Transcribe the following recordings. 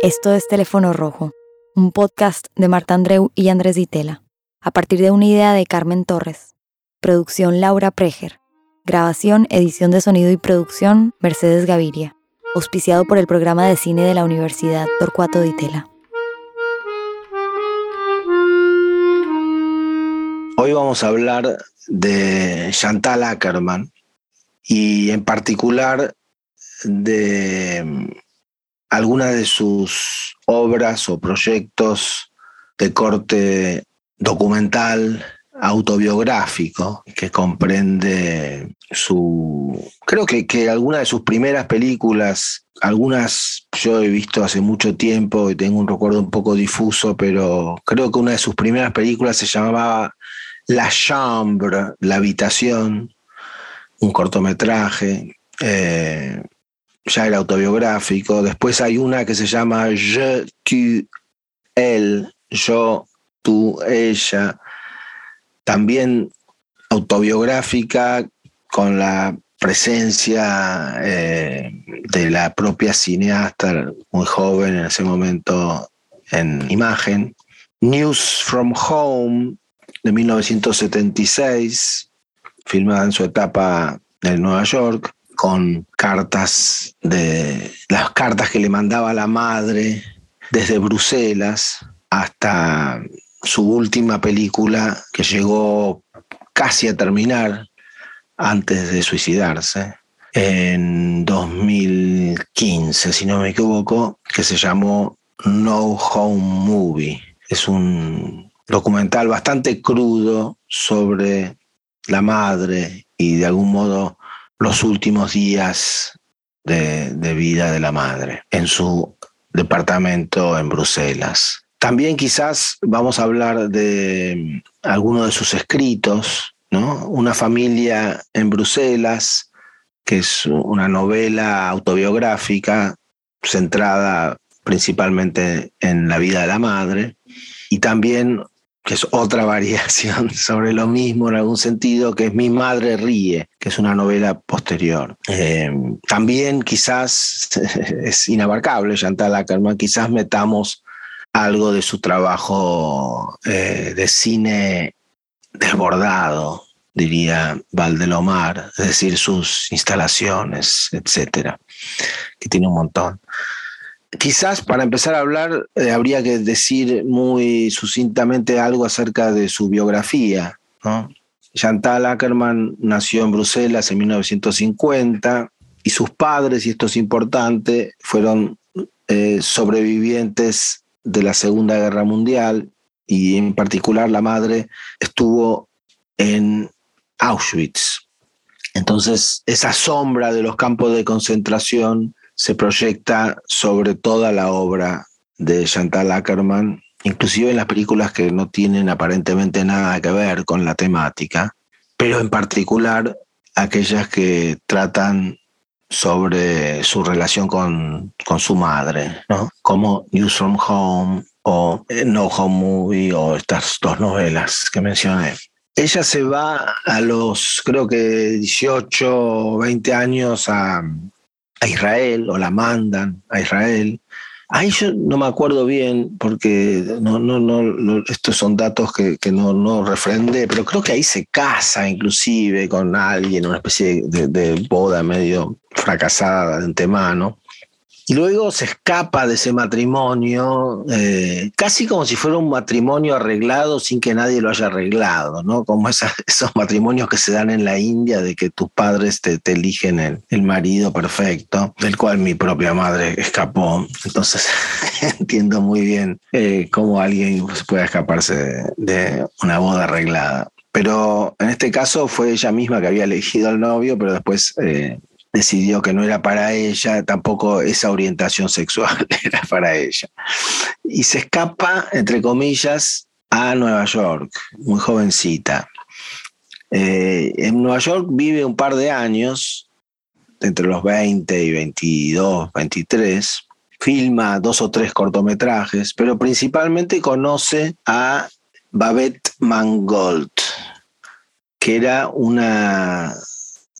Esto es Teléfono Rojo, un podcast de Marta Andreu y Andrés Ditela, a partir de una idea de Carmen Torres. Producción Laura Preger. Grabación, edición de sonido y producción Mercedes Gaviria. Auspiciado por el programa de cine de la Universidad Torcuato Ditela. Hoy vamos a hablar de Chantal Ackerman y en particular de algunas de sus obras o proyectos de corte documental, autobiográfico, que comprende su... Creo que, que algunas de sus primeras películas, algunas yo he visto hace mucho tiempo y tengo un recuerdo un poco difuso, pero creo que una de sus primeras películas se llamaba La Chambre, La Habitación, un cortometraje. Eh, ya era autobiográfico. Después hay una que se llama Je, tu, elle, yo, tú, ella. También autobiográfica con la presencia eh, de la propia cineasta, muy joven en ese momento en imagen. News from Home de 1976, filmada en su etapa en Nueva York con cartas de las cartas que le mandaba la madre desde Bruselas hasta su última película que llegó casi a terminar antes de suicidarse en 2015, si no me equivoco, que se llamó No Home Movie. Es un documental bastante crudo sobre la madre y de algún modo los últimos días de, vida de la madre en su departamento en Bruselas. También quizás vamos a hablar de algunos de sus escritos, ¿no? Una familia en Bruselas, que es una novela autobiográfica centrada principalmente en la vida de la madre, y también que es otra variación sobre lo mismo en algún sentido, que es Mi madre ríe, que es una novela posterior. Eh, también quizás es inabarcable Chantal Ackerman, quizás metamos algo de su trabajo eh, de cine desbordado, diría Valdelomar, es decir, sus instalaciones, etcétera, que tiene un montón. Quizás para empezar a hablar eh, habría que decir muy sucintamente algo acerca de su biografía. Chantal Ackerman nació en Bruselas en 1950 y sus padres, y esto es importante, fueron eh, sobrevivientes de la Segunda Guerra Mundial y en particular la madre estuvo en Auschwitz. Entonces, esa sombra de los campos de concentración se proyecta sobre toda la obra de Chantal Ackerman, inclusive en las películas que no tienen aparentemente nada que ver con la temática, pero en particular aquellas que tratan sobre su relación con, su madre, ¿no? como News from Home o No Home Movie o estas dos novelas que mencioné. Ella se va a los, creo que 18 o 20 años a, a Israel o la mandan a Israel. Ahí yo no me acuerdo bien porque no, no, estos son datos que, que no, no refrendé, pero creo que ahí se casa inclusive con alguien, una especie de, de boda medio fracasada de antemano. Y luego se escapa de ese matrimonio, eh, casi como si fuera un matrimonio arreglado sin que nadie lo haya arreglado, ¿no? Como esos matrimonios que se dan en la India de que tus padres te, eligen el, marido perfecto, del cual mi propia madre escapó. Entonces entiendo muy bien eh, cómo alguien puede escaparse de, una boda arreglada. Pero en este caso fue ella misma que había elegido al novio, pero después eh, decidió que no era para ella, tampoco esa orientación sexual era para ella. Y se escapa, entre comillas, a Nueva York, muy jovencita. Eh, en Nueva York vive un par de años, entre los 20 y 22, 23, filma dos o tres cortometrajes, pero principalmente conoce a Babette Mangold, que era una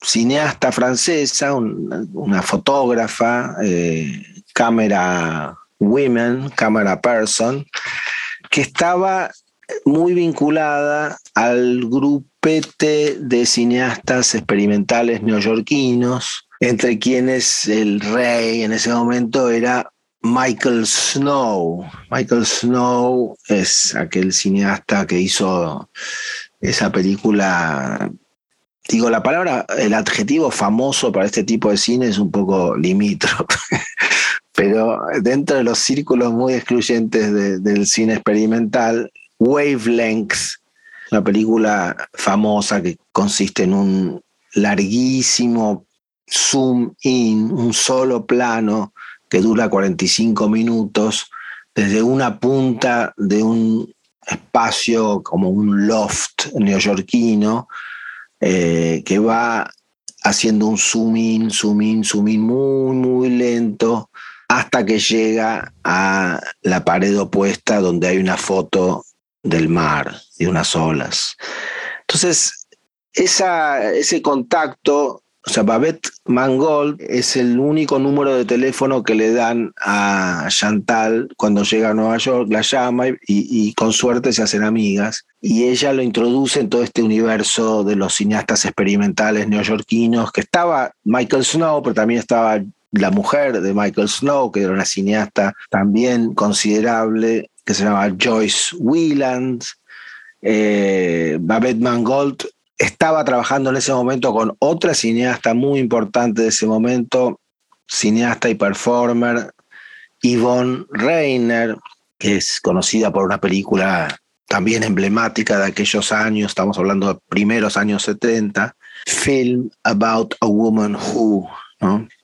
cineasta francesa, una fotógrafa, eh, cámara Women, Camera Person, que estaba muy vinculada al grupete de cineastas experimentales neoyorquinos, entre quienes el rey en ese momento era Michael Snow. Michael Snow es aquel cineasta que hizo esa película. Digo, la palabra, el adjetivo famoso para este tipo de cine es un poco limítrofe, pero dentro de los círculos muy excluyentes del cine experimental, Wavelength, una película famosa que consiste en un larguísimo zoom in, un solo plano que dura 45 minutos, desde una punta de un espacio como un loft neoyorquino, eh, que va haciendo un zoom in, zoom in, zoom in muy, muy lento, hasta que llega a la pared opuesta donde hay una foto del mar, de unas olas. Entonces, ese contacto o sea, Babette Mangold es el único número de teléfono que le dan a Chantal cuando llega a Nueva York, la llama y, con suerte se hacen amigas. Y ella lo introduce en todo este universo de los cineastas experimentales neoyorquinos, que estaba Michael Snow, pero también estaba la mujer de Michael Snow, que era una cineasta también considerable, que se llama Joyce Wieland. Eh, Babette Mangold estaba trabajando en ese momento con otra cineasta muy importante de ese momento, cineasta y performer, Yvonne Reiner, que es conocida por una película también emblemática de aquellos años, estamos hablando de primeros años 70, Film About a Woman Who,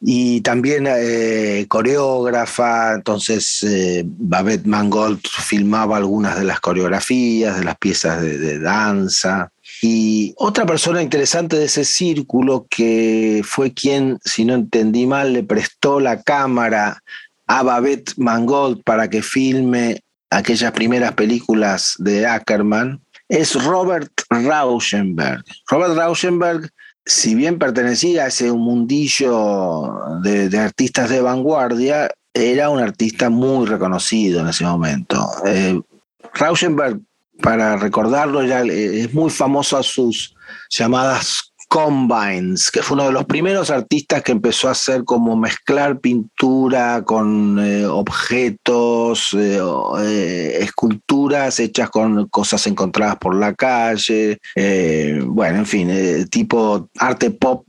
y también eh, coreógrafa, entonces eh, Babette Mangold filmaba algunas de las coreografías, de las piezas de danza. Y otra persona interesante de ese círculo que fue quien, si no entendí mal, le prestó la cámara a Babette Mangold para que filme aquellas primeras películas de Ackerman, es Robert Rauschenberg. Robert Rauschenberg, si bien pertenecía a ese mundillo de, artistas de vanguardia, era un artista muy reconocido en ese momento. Eh, Rauschenberg para recordarlo, ya es muy famoso a sus llamadas combines, que fue uno de los primeros artistas que empezó a hacer como mezclar pintura con eh, objetos, eh, eh, esculturas hechas con cosas encontradas por la calle, bueno, en fin, tipo arte pop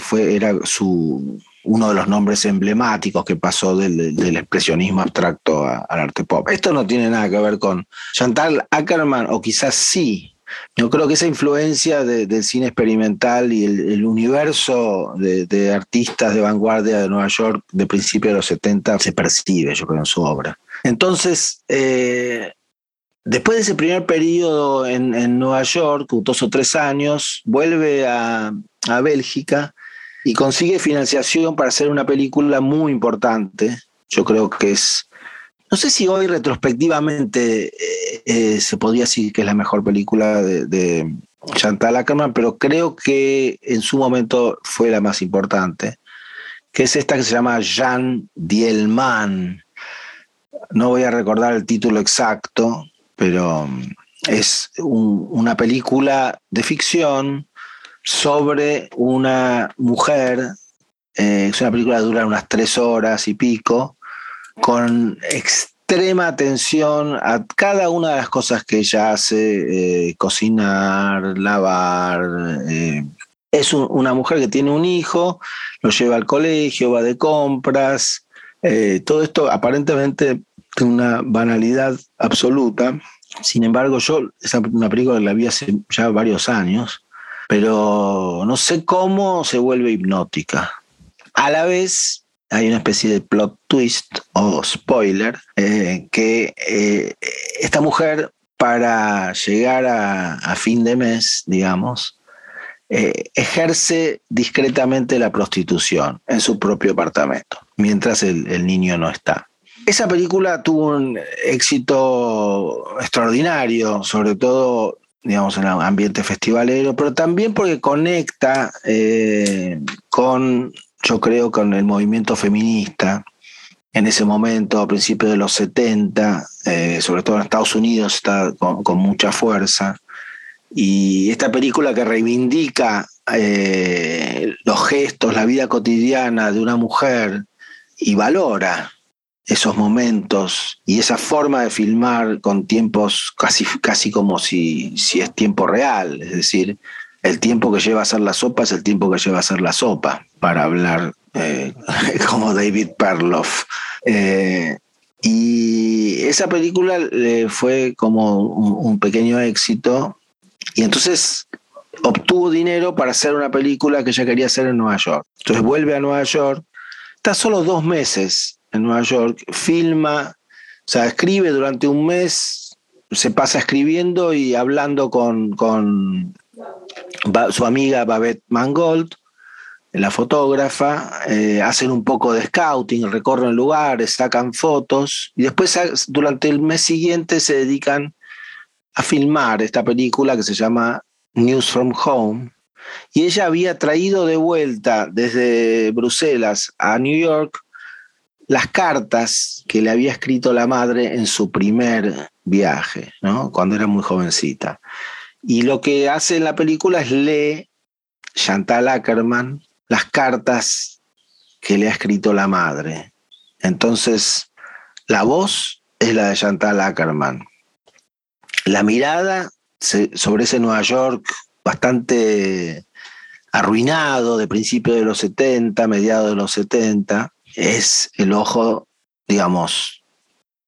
fue, era su, uno de los nombres emblemáticos que pasó del, expresionismo abstracto al arte pop. Esto no tiene nada que ver con Chantal Ackerman, o quizás sí. Yo creo que esa influencia del cine experimental y el, universo de, artistas de vanguardia de Nueva York de principios de los 70 se percibe, yo creo, en su obra. Entonces, eh, después de ese primer periodo en, Nueva York, dos o tres años, vuelve a, a Bélgica y consigue financiación para hacer una película muy importante. Yo creo que es, no sé si hoy retrospectivamente eh, eh, se podría decir que es la mejor película de, Chantal Ackerman, pero creo que en su momento fue la más importante, que es esta que se llama Jean Dielman. No voy a recordar el título exacto, pero es una película de ficción sobre una mujer, eh, es una película que dura unas tres horas y pico, con extrema atención a cada una de las cosas que ella hace, eh, cocinar, lavar. Eh, es una mujer que tiene un hijo, lo lleva al colegio, va de compras, todo esto aparentemente de una banalidad absoluta. Sin embargo, yo, esa una película que la vi hace ya varios años, pero no sé cómo se vuelve hipnótica. A la vez hay una especie de plot twist o spoiler eh, que eh, esta mujer para llegar a, fin de mes, digamos, eh, ejerce discretamente la prostitución en su propio apartamento, mientras el niño no está. Esa película tuvo un éxito extraordinario, sobre todo digamos, en el ambiente festivalero, pero también porque conecta eh, con, yo creo, con el movimiento feminista en ese momento, a principios de los 70, eh, sobre todo en Estados Unidos, está con, mucha fuerza. Y esta película que reivindica eh, los gestos, la vida cotidiana de una mujer y valora esos momentos y esa forma de filmar con tiempos casi, casi como si, si es tiempo real, es decir, el tiempo que lleva a hacer la sopa es el tiempo que lleva a hacer la sopa, para hablar eh, como David Perloff. Eh, y esa película fue como un, pequeño éxito y entonces obtuvo dinero para hacer una película que ella quería hacer en Nueva York. Entonces vuelve a Nueva York, está solo dos meses en Nueva York, filma, o sea, escribe durante un mes, se pasa escribiendo y hablando con, con su amiga Babette Mangold, la fotógrafa, eh, hacen un poco de scouting, recorren lugares, sacan fotos y después durante el mes siguiente se dedican a filmar esta película que se llama News from Home. Y ella había traído de vuelta desde Bruselas a New York las cartas que le había escrito la madre en su primer viaje, ¿no? cuando era muy jovencita. Y lo que hace en la película es lee Chantal Ackerman las cartas que le ha escrito la madre. Entonces, la voz es la de Chantal Ackerman. La mirada sobre ese Nueva York bastante arruinado de principios de los 70, mediados de los 70, es el ojo, digamos,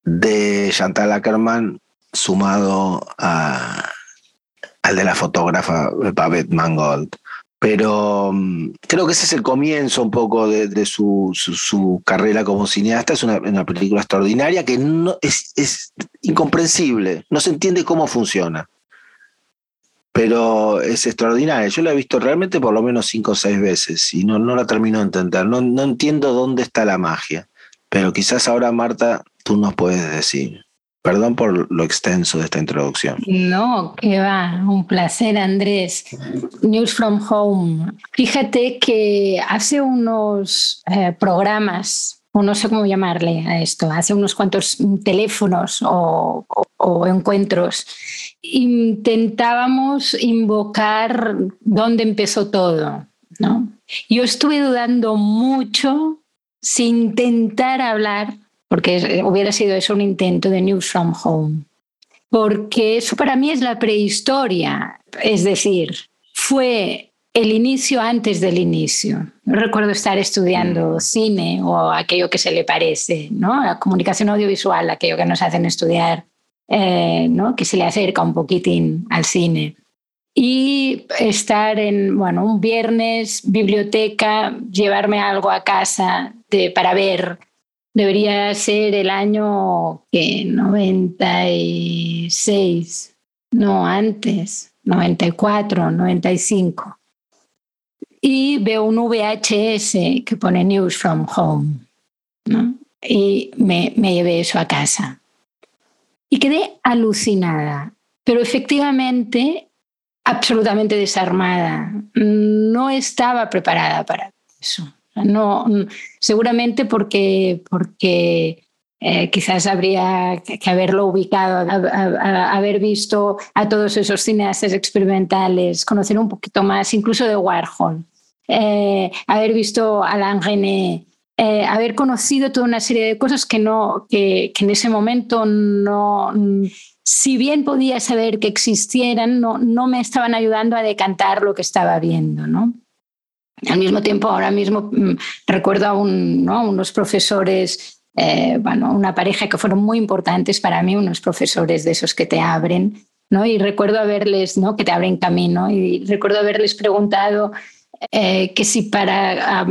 de Chantal Ackerman sumado al de la fotógrafa Babette Mangold. Pero mm, creo que ese es el comienzo un poco de, su, carrera como cineasta. Es una, película extraordinaria que no, es, es, incomprensible, no se entiende cómo funciona. Pero es extraordinaria. Yo la he visto realmente por lo menos cinco o seis veces y no, no la termino de entender. No, no entiendo dónde está la magia. Pero quizás ahora, Marta, tú nos puedes decir. Perdón por lo extenso de esta introducción. No, que va, un placer Andrés. News from Home. Fíjate que hace unos eh, programas, o no sé cómo llamarle a esto, hace unos cuantos teléfonos o, o encuentros, intentábamos invocar dónde empezó todo. ¿no? Yo estuve dudando mucho sin intentar hablar porque hubiera sido eso un intento de News from Home. Porque eso para mí es la prehistoria, es decir, fue el inicio antes del inicio. Recuerdo estar estudiando cine o aquello que se le parece, ¿no? La comunicación audiovisual, aquello que nos hacen estudiar, eh, ¿no? Que se le acerca un poquitín al cine. Y estar en, bueno, un viernes, biblioteca, llevarme algo a casa de, para ver debería ser el año que 96, no antes, 94, 95. Y veo un VHS que pone News from Home. Y me, me llevé eso a casa. Y quedé alucinada, pero efectivamente absolutamente desarmada. No estaba preparada para eso. No, seguramente porque, porque eh, quizás habría que haberlo ubicado, haber visto a todos esos cineastas experimentales, conocer un poquito más, incluso de Warhol, eh, haber visto a Alain René, eh, haber conocido toda una serie de cosas que, no, que, que, en ese momento no, si bien podía saber que existieran, no, no me estaban ayudando a decantar lo que estaba viendo, ¿no? Al mismo tiempo, ahora mismo mm, recuerdo a, unos profesores, eh, bueno, una pareja que fueron muy importantes para mí, unos profesores de esos que te abren, ¿no? Y recuerdo haberles, ¿no? Que te abren camino, y recuerdo haberles preguntado eh, que si para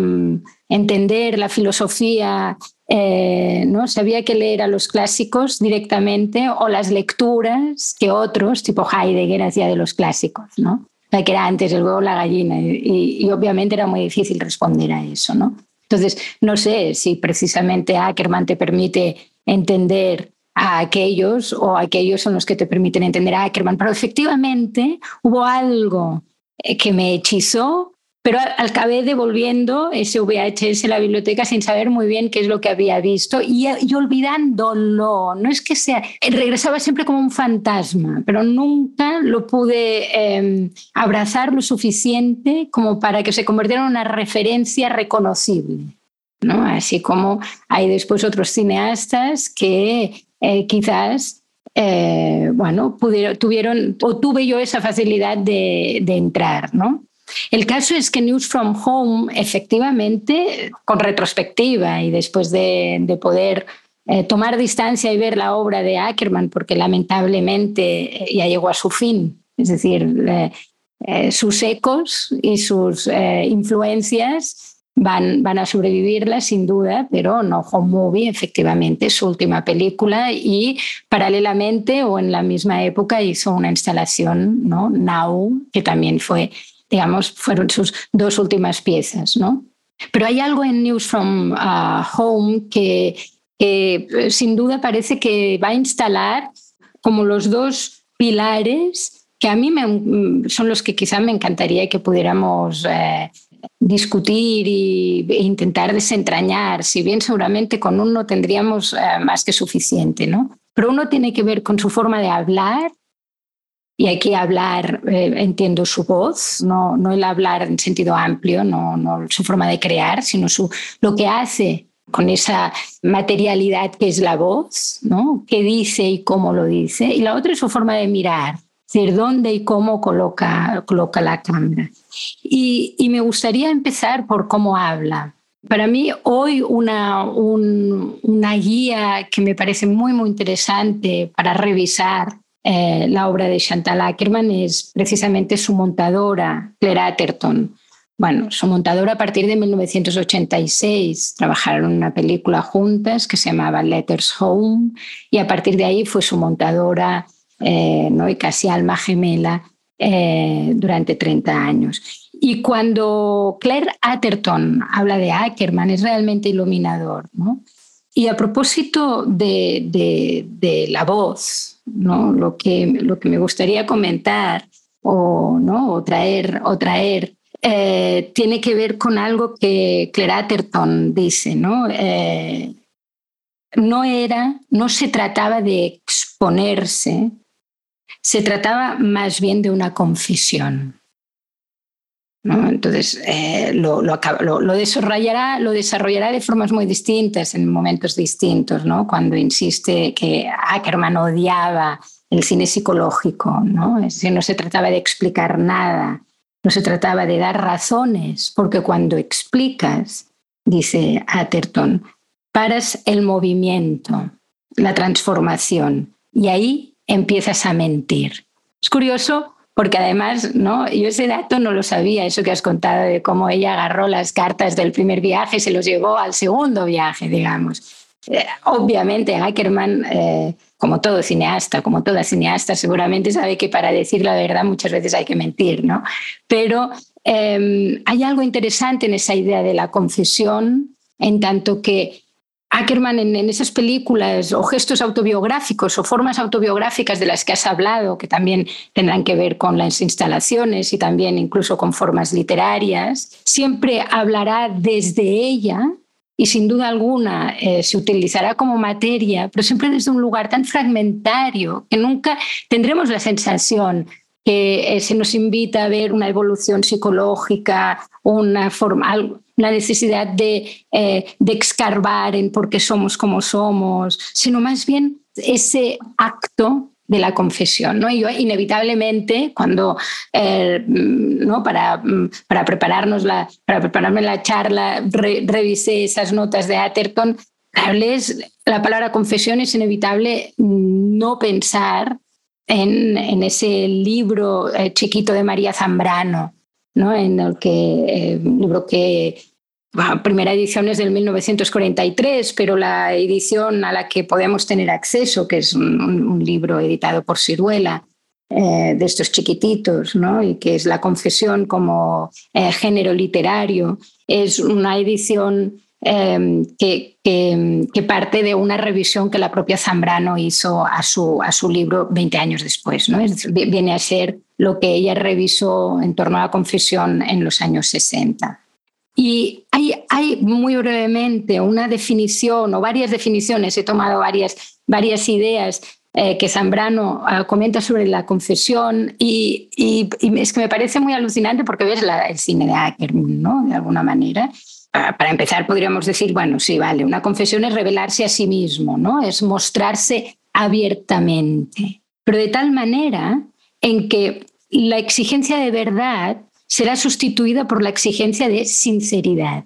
entender la filosofía eh, ¿no? Sabía que leer a los clásicos directamente o las lecturas que otros, tipo Heidegger, hacía de los clásicos, ¿no? la que era antes el huevo la gallina y, obviamente era muy difícil responder a eso, ¿no? Entonces, no sé si precisamente Ackerman te permite entender a aquellos o aquellos son los que te permiten entender a Ackerman, pero efectivamente hubo algo eh, que me hechizó pero acabé devolviendo ese VHS a la biblioteca sin saber muy bien qué es lo que había visto y, olvidándolo. No es que sea, regresaba siempre como un fantasma, pero nunca lo pude em, abrazar lo suficiente como para que se convirtiera en una referencia reconocible. ¿no? Así como hay después otros cineastas que eh, quizás eh, bueno, pudieron, tuvieron o tuve yo esa facilidad de, de entrar, ¿no? El caso es que News from Home, efectivamente, con retrospectiva y después de, poder eh, tomar distancia y ver la obra de Ackerman, porque lamentablemente eh, ya llegó a su fin, es decir, eh, sus ecos y sus influencias van, van a sobrevivirla sin duda, pero no Home Movie, efectivamente, su última película y paralelamente o en la misma época hizo una instalación, ¿no? Now, que también fue digamos, fueron sus dos últimas piezas, ¿no? Pero hay algo en News from uh, Home que, eh, sin duda parece que va a instalar como los dos pilares que a mí me, mm, son los que quizá me encantaría que pudiéramos eh, discutir e intentar desentrañar, si bien seguramente con uno tendríamos eh, más que suficiente, ¿no? Pero uno tiene que ver con su forma de hablar, y hay que hablar, eh, entiendo su voz, no, no el hablar en sentido amplio, no, no su forma de crear, sino su, lo que hace con esa materialidad que es la voz, ¿no? qué dice y cómo lo dice. Y la otra es su forma de mirar, es decir, dónde y cómo coloca, coloca la cámara. Y, y me gustaría empezar por cómo habla. Para mí hoy una, un, una guía que me parece muy, muy interesante para revisar eh, la obra de Chantal Ackerman es precisamente su montadora, Claire Atherton. Bueno, su montadora a partir de 1986 trabajaron una película juntas que se llamaba Letters Home y a partir de ahí fue su montadora eh, ¿no? y casi alma gemela eh, durante 30 años. Y cuando Claire Atherton habla de Ackerman es realmente iluminador. ¿no? Y a propósito de la voz, ¿no? Lo que, lo que me gustaría comentar o, ¿no? o traer, o traer eh, tiene que ver con algo que Claire Atherton dice, ¿no? Eh, no era, no se trataba de exponerse, se trataba más bien de una confesión. Entonces, eh, lo, lo, desarrollará, lo desarrollará de formas muy distintas en momentos distintos, ¿no? cuando insiste que Ackerman odiaba el cine psicológico, ¿no? Es no se trataba de explicar nada, no se trataba de dar razones, porque cuando explicas, dice Atherton, paras el movimiento, la transformación, y ahí empiezas a mentir. Es curioso porque además, ¿no? Yo ese dato no lo sabía, eso que has contado de cómo ella agarró las cartas del primer viaje y se los llevó al segundo viaje, digamos. Eh, obviamente, Ackerman, eh, como todo cineasta, como toda cineasta, seguramente sabe que para decir la verdad muchas veces hay que mentir, ¿no? Pero em, hay algo interesante en esa idea de la confesión, en tanto que Ackerman en, esas películas o gestos autobiográficos o formas autobiográficas de las que has hablado, que también tendrán que ver con las instalaciones y también incluso con formas literarias, siempre hablará desde ella y sin duda alguna eh, se utilizará como materia, pero siempre desde un lugar tan fragmentario que nunca tendremos la sensación que eh, se nos invita a ver una evolución psicológica, una forma, la necesidad de, eh, de excarbar en por qué somos como somos, sino más bien ese acto de la confesión. ¿no? Y yo inevitablemente, cuando eh, ¿no? para, para, prepararnos la, para prepararme la charla, revisé esas notas de Atherton, la palabra confesión es inevitable no pensar en, ese libro eh, chiquito de María Zambrano, ¿no? en el que, un libro que primera edición es del 1943, pero la edición a la que podemos tener acceso, que es un, libro editado por Ciruela, eh, de estos chiquititos, ¿no? y que es La confesión como eh, género literario, es una edición em, que, que, parte de una revisión que la propia Zambrano hizo a su, a su libro 20 años después. ¿no? viene a ser lo que ella revisó en torno a la confesión en los años 60. Y hay, hay muy brevemente una definición o varias definiciones, he tomado varias, varias ideas eh, que Zambrano ah, comenta sobre la confesión y, y, es que me parece muy alucinante porque ves el cine de Ackerman, ¿no? De alguna manera. Ah, para empezar, podríamos decir, bueno, sí, vale, una confesión es revelarse a sí mismo, ¿no? Es mostrarse abiertamente, pero de tal manera en que la exigencia de verdad será sustituida por la exigencia de sinceridad.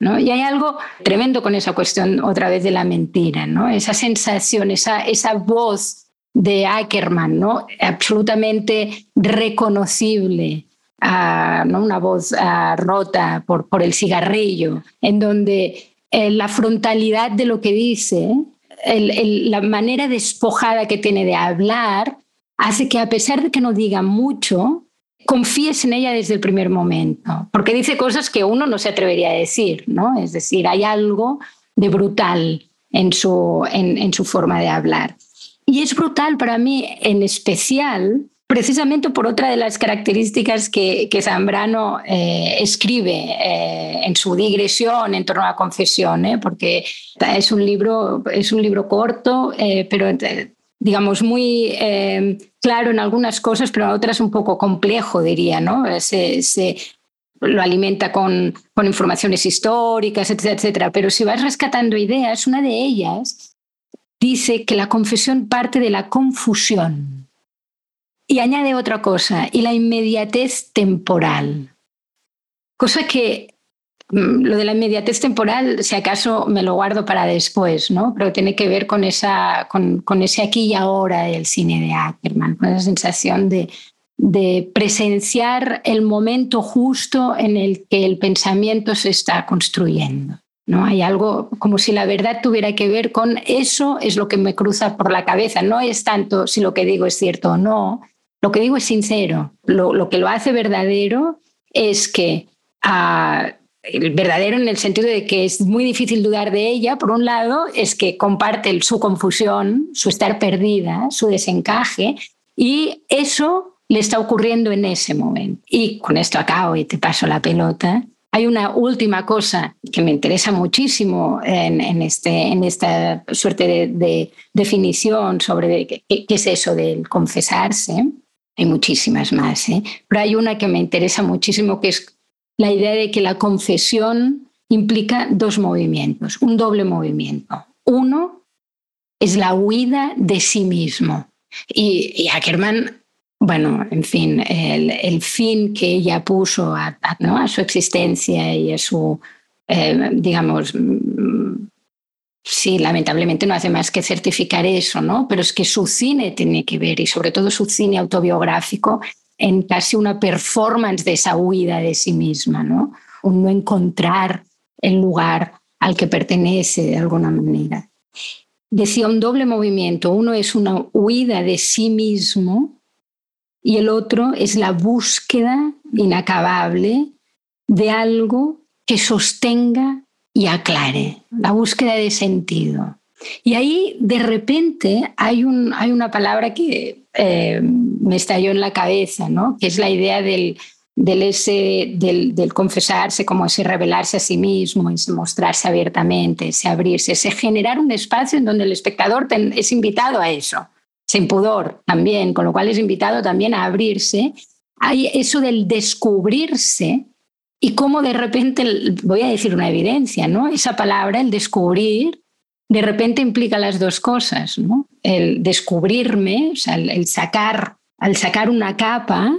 ¿no? Y hay algo tremendo con esa cuestión otra vez de la mentira, ¿no? esa sensación, esa, esa voz de Ackerman, ¿no? absolutamente reconocible, ah, ¿no? una voz ah, rota por, por el cigarrillo, en donde eh, la frontalidad de lo que dice, la manera despojada que tiene de hablar, hace que a pesar de que no diga mucho, confíes en ella desde el primer momento, porque dice cosas que uno no se atrevería a decir, ¿no? Es decir, hay algo de brutal en su, en, su forma de hablar. Y es brutal para mí en especial precisamente por otra de las características que, que Zambrano eh, escribe eh, en su digresión en torno a la confesión, ¿eh? porque es un libro, es un libro corto, pero digamos, muy claro en algunas cosas, pero en otras un poco complejo, diría, ¿no? Se, se lo alimenta con, con, informaciones históricas, etcétera, etcétera. Pero si vas rescatando ideas, una de ellas dice que la confesión parte de la confusión. Y añade otra cosa, y la inmediatez temporal. Cosa que Mm, lo de la inmediatez temporal, si acaso me lo guardo para después, ¿no? Pero tiene que ver con, esa, con, con ese aquí y ahora del cine de Ackerman, con esa sensación de, de presenciar el momento justo en el que el pensamiento se está construyendo. ¿no? Hay algo como si la verdad tuviera que ver con eso, es lo que me cruza por la cabeza. No es tanto si lo que digo es cierto o no, lo que digo es sincero. Lo, lo que lo hace verdadero es que ah, el verdadero en el sentido de que es muy difícil dudar de ella, por un lado, es que comparte su confusión, su estar perdida, su desencaje, y eso le está ocurriendo en ese momento. Y con esto acabo y te paso la pelota. Hay una última cosa que me interesa muchísimo en, este, en esta suerte de, definición sobre qué, es eso del confesarse. Hay muchísimas más, ¿eh? pero hay una que me interesa muchísimo que es la idea de que la confesión implica dos movimientos, un doble movimiento. Uno es la huida de sí mismo. Y, Ackerman, bueno, en fin, el, fin que ella puso a, su existencia y a su, eh, digamos, sí, lamentablemente no hace más que certificar eso, ¿no? Pero es que su cine tiene que ver, y sobre todo su cine autobiográfico, en casi una performance de esa huida de sí misma, ¿no? Un no encontrar el lugar al que pertenece de alguna manera. Decía un doble movimiento, uno es una huida de sí mismo y el otro es la búsqueda inacabable de algo que sostenga y aclare, la búsqueda de sentido. Y ahí de repente hay, un, hay una palabra que eh, me estalló en la cabeza, ¿no? que es la idea del, del, ese, del, del, confesarse, como ese revelarse a sí mismo, ese mostrarse abiertamente, ese abrirse, ese generar un espacio en donde el espectador es invitado a eso, sin pudor también, con lo cual es invitado también a abrirse. Hay eso del descubrirse y cómo de repente, voy a decir una evidencia, ¿no? Esa palabra, el descubrir, de repente implica las dos cosas, ¿no? El descubrirme, o sea, el, sacar, al sacar una capa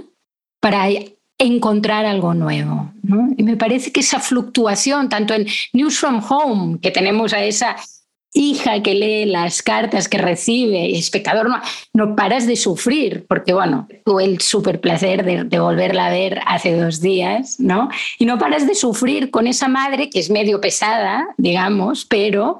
para encontrar algo nuevo. ¿no? Y me parece que esa fluctuación, tanto en News from Home, que tenemos a esa hija que lee las cartas que recibe, espectador, no, no paras de sufrir, porque bueno, tuve el súper placer de, de, volverla a ver hace dos días, ¿no? Y no paras de sufrir con esa madre que es medio pesada, digamos, pero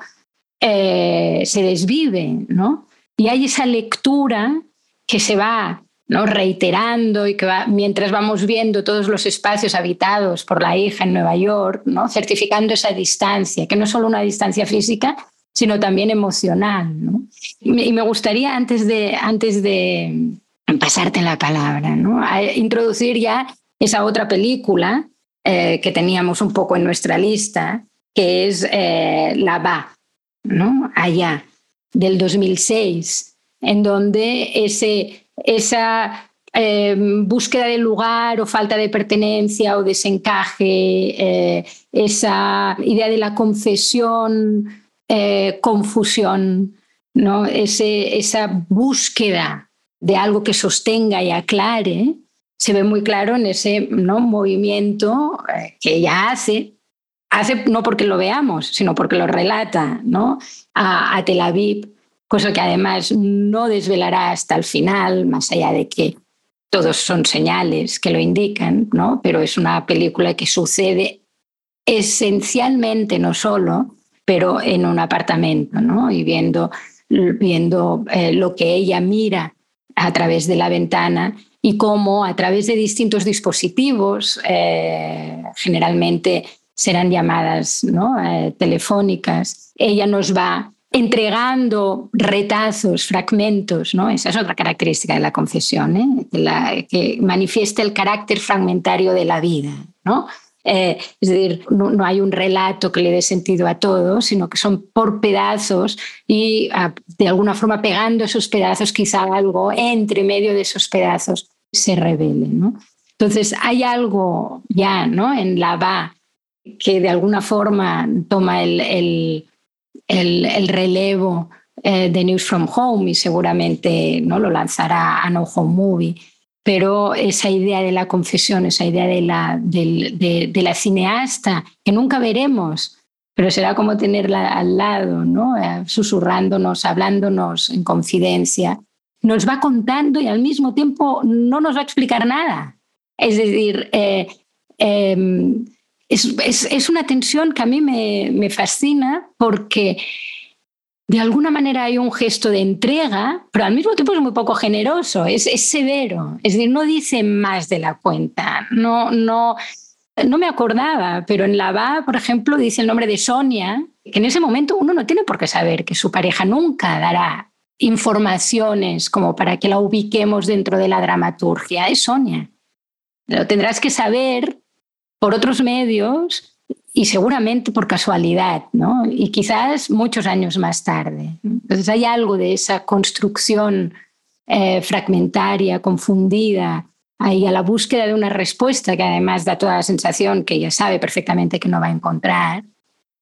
eh, se desvive, ¿no? Y hay esa lectura que se va ¿no? reiterando y que va, mientras vamos viendo todos los espacios habitados por la hija en Nueva York, ¿no? certificando esa distancia, que no es solo una distancia física, sino también emocional. ¿no? Y, me, gustaría, antes de, antes de, pasarte la palabra, ¿no? Introducir ya esa otra película eh, que teníamos un poco en nuestra lista, que es eh, La Va, ¿no? Allá, del 2006, en donde ese, esa em, búsqueda de lugar o falta de pertenencia o desencaje, eh, esa idea de la confesión, confusión, ¿no? Ese, esa búsqueda de algo que sostenga y aclare, se ve muy claro en ese ¿no? movimiento eh, que ella hace, hace no porque lo veamos, sino porque lo relata ¿no? a, Tel Aviv, cosa que además no desvelará hasta el final, más allá de que todos son señales que lo indican, ¿no? pero es una película que sucede esencialmente, no solo, pero en un apartamento, ¿no? y viendo, viendo eh, lo que ella mira a través de la ventana y cómo a través de distintos dispositivos, eh, generalmente serán llamadas ¿no? Eh, telefónicas, ella nos va entregando retazos, fragmentos, ¿no? Esa es otra característica de la confesión, ¿eh? que manifiesta el carácter fragmentario de la vida, ¿no? Eh, es decir, no, hay un relato que le dé sentido a todo, sino que son por pedazos y ah, de alguna forma pegando esos pedazos, quizá algo entre medio de esos pedazos se revele. ¿no? Entonces hay algo ya ¿no? en la va que de alguna forma toma el, el, el, relevo eh, de News from Home y seguramente ¿no? lo lanzará a No Home Movie pero esa idea de la confesión, esa idea de la, de, la cineasta, que nunca veremos, pero será como tenerla al lado, ¿no? Eh, susurrándonos, hablándonos en confidencia, nos va contando y al mismo tiempo no nos va a explicar nada. Es decir, eh, em, es, una tensión que a mí me, me fascina porque de alguna manera hay un gesto de entrega, pero al mismo tiempo es muy poco generoso, es, severo, es decir, no dice más de la cuenta, no, no, no me acordaba, pero en la va, por ejemplo, dice el nombre de Sonia, que en ese momento uno no tiene por qué saber que su pareja nunca dará informaciones como para que la ubiquemos dentro de la dramaturgia, es Sonia. Lo tendrás que saber por otros medios y seguramente por casualidad, ¿no? Y quizás muchos años más tarde. Entonces hay algo de esa construcción eh, fragmentaria, confundida, ahí a la búsqueda de una respuesta que además da toda la sensación que ella sabe perfectamente que no va a encontrar,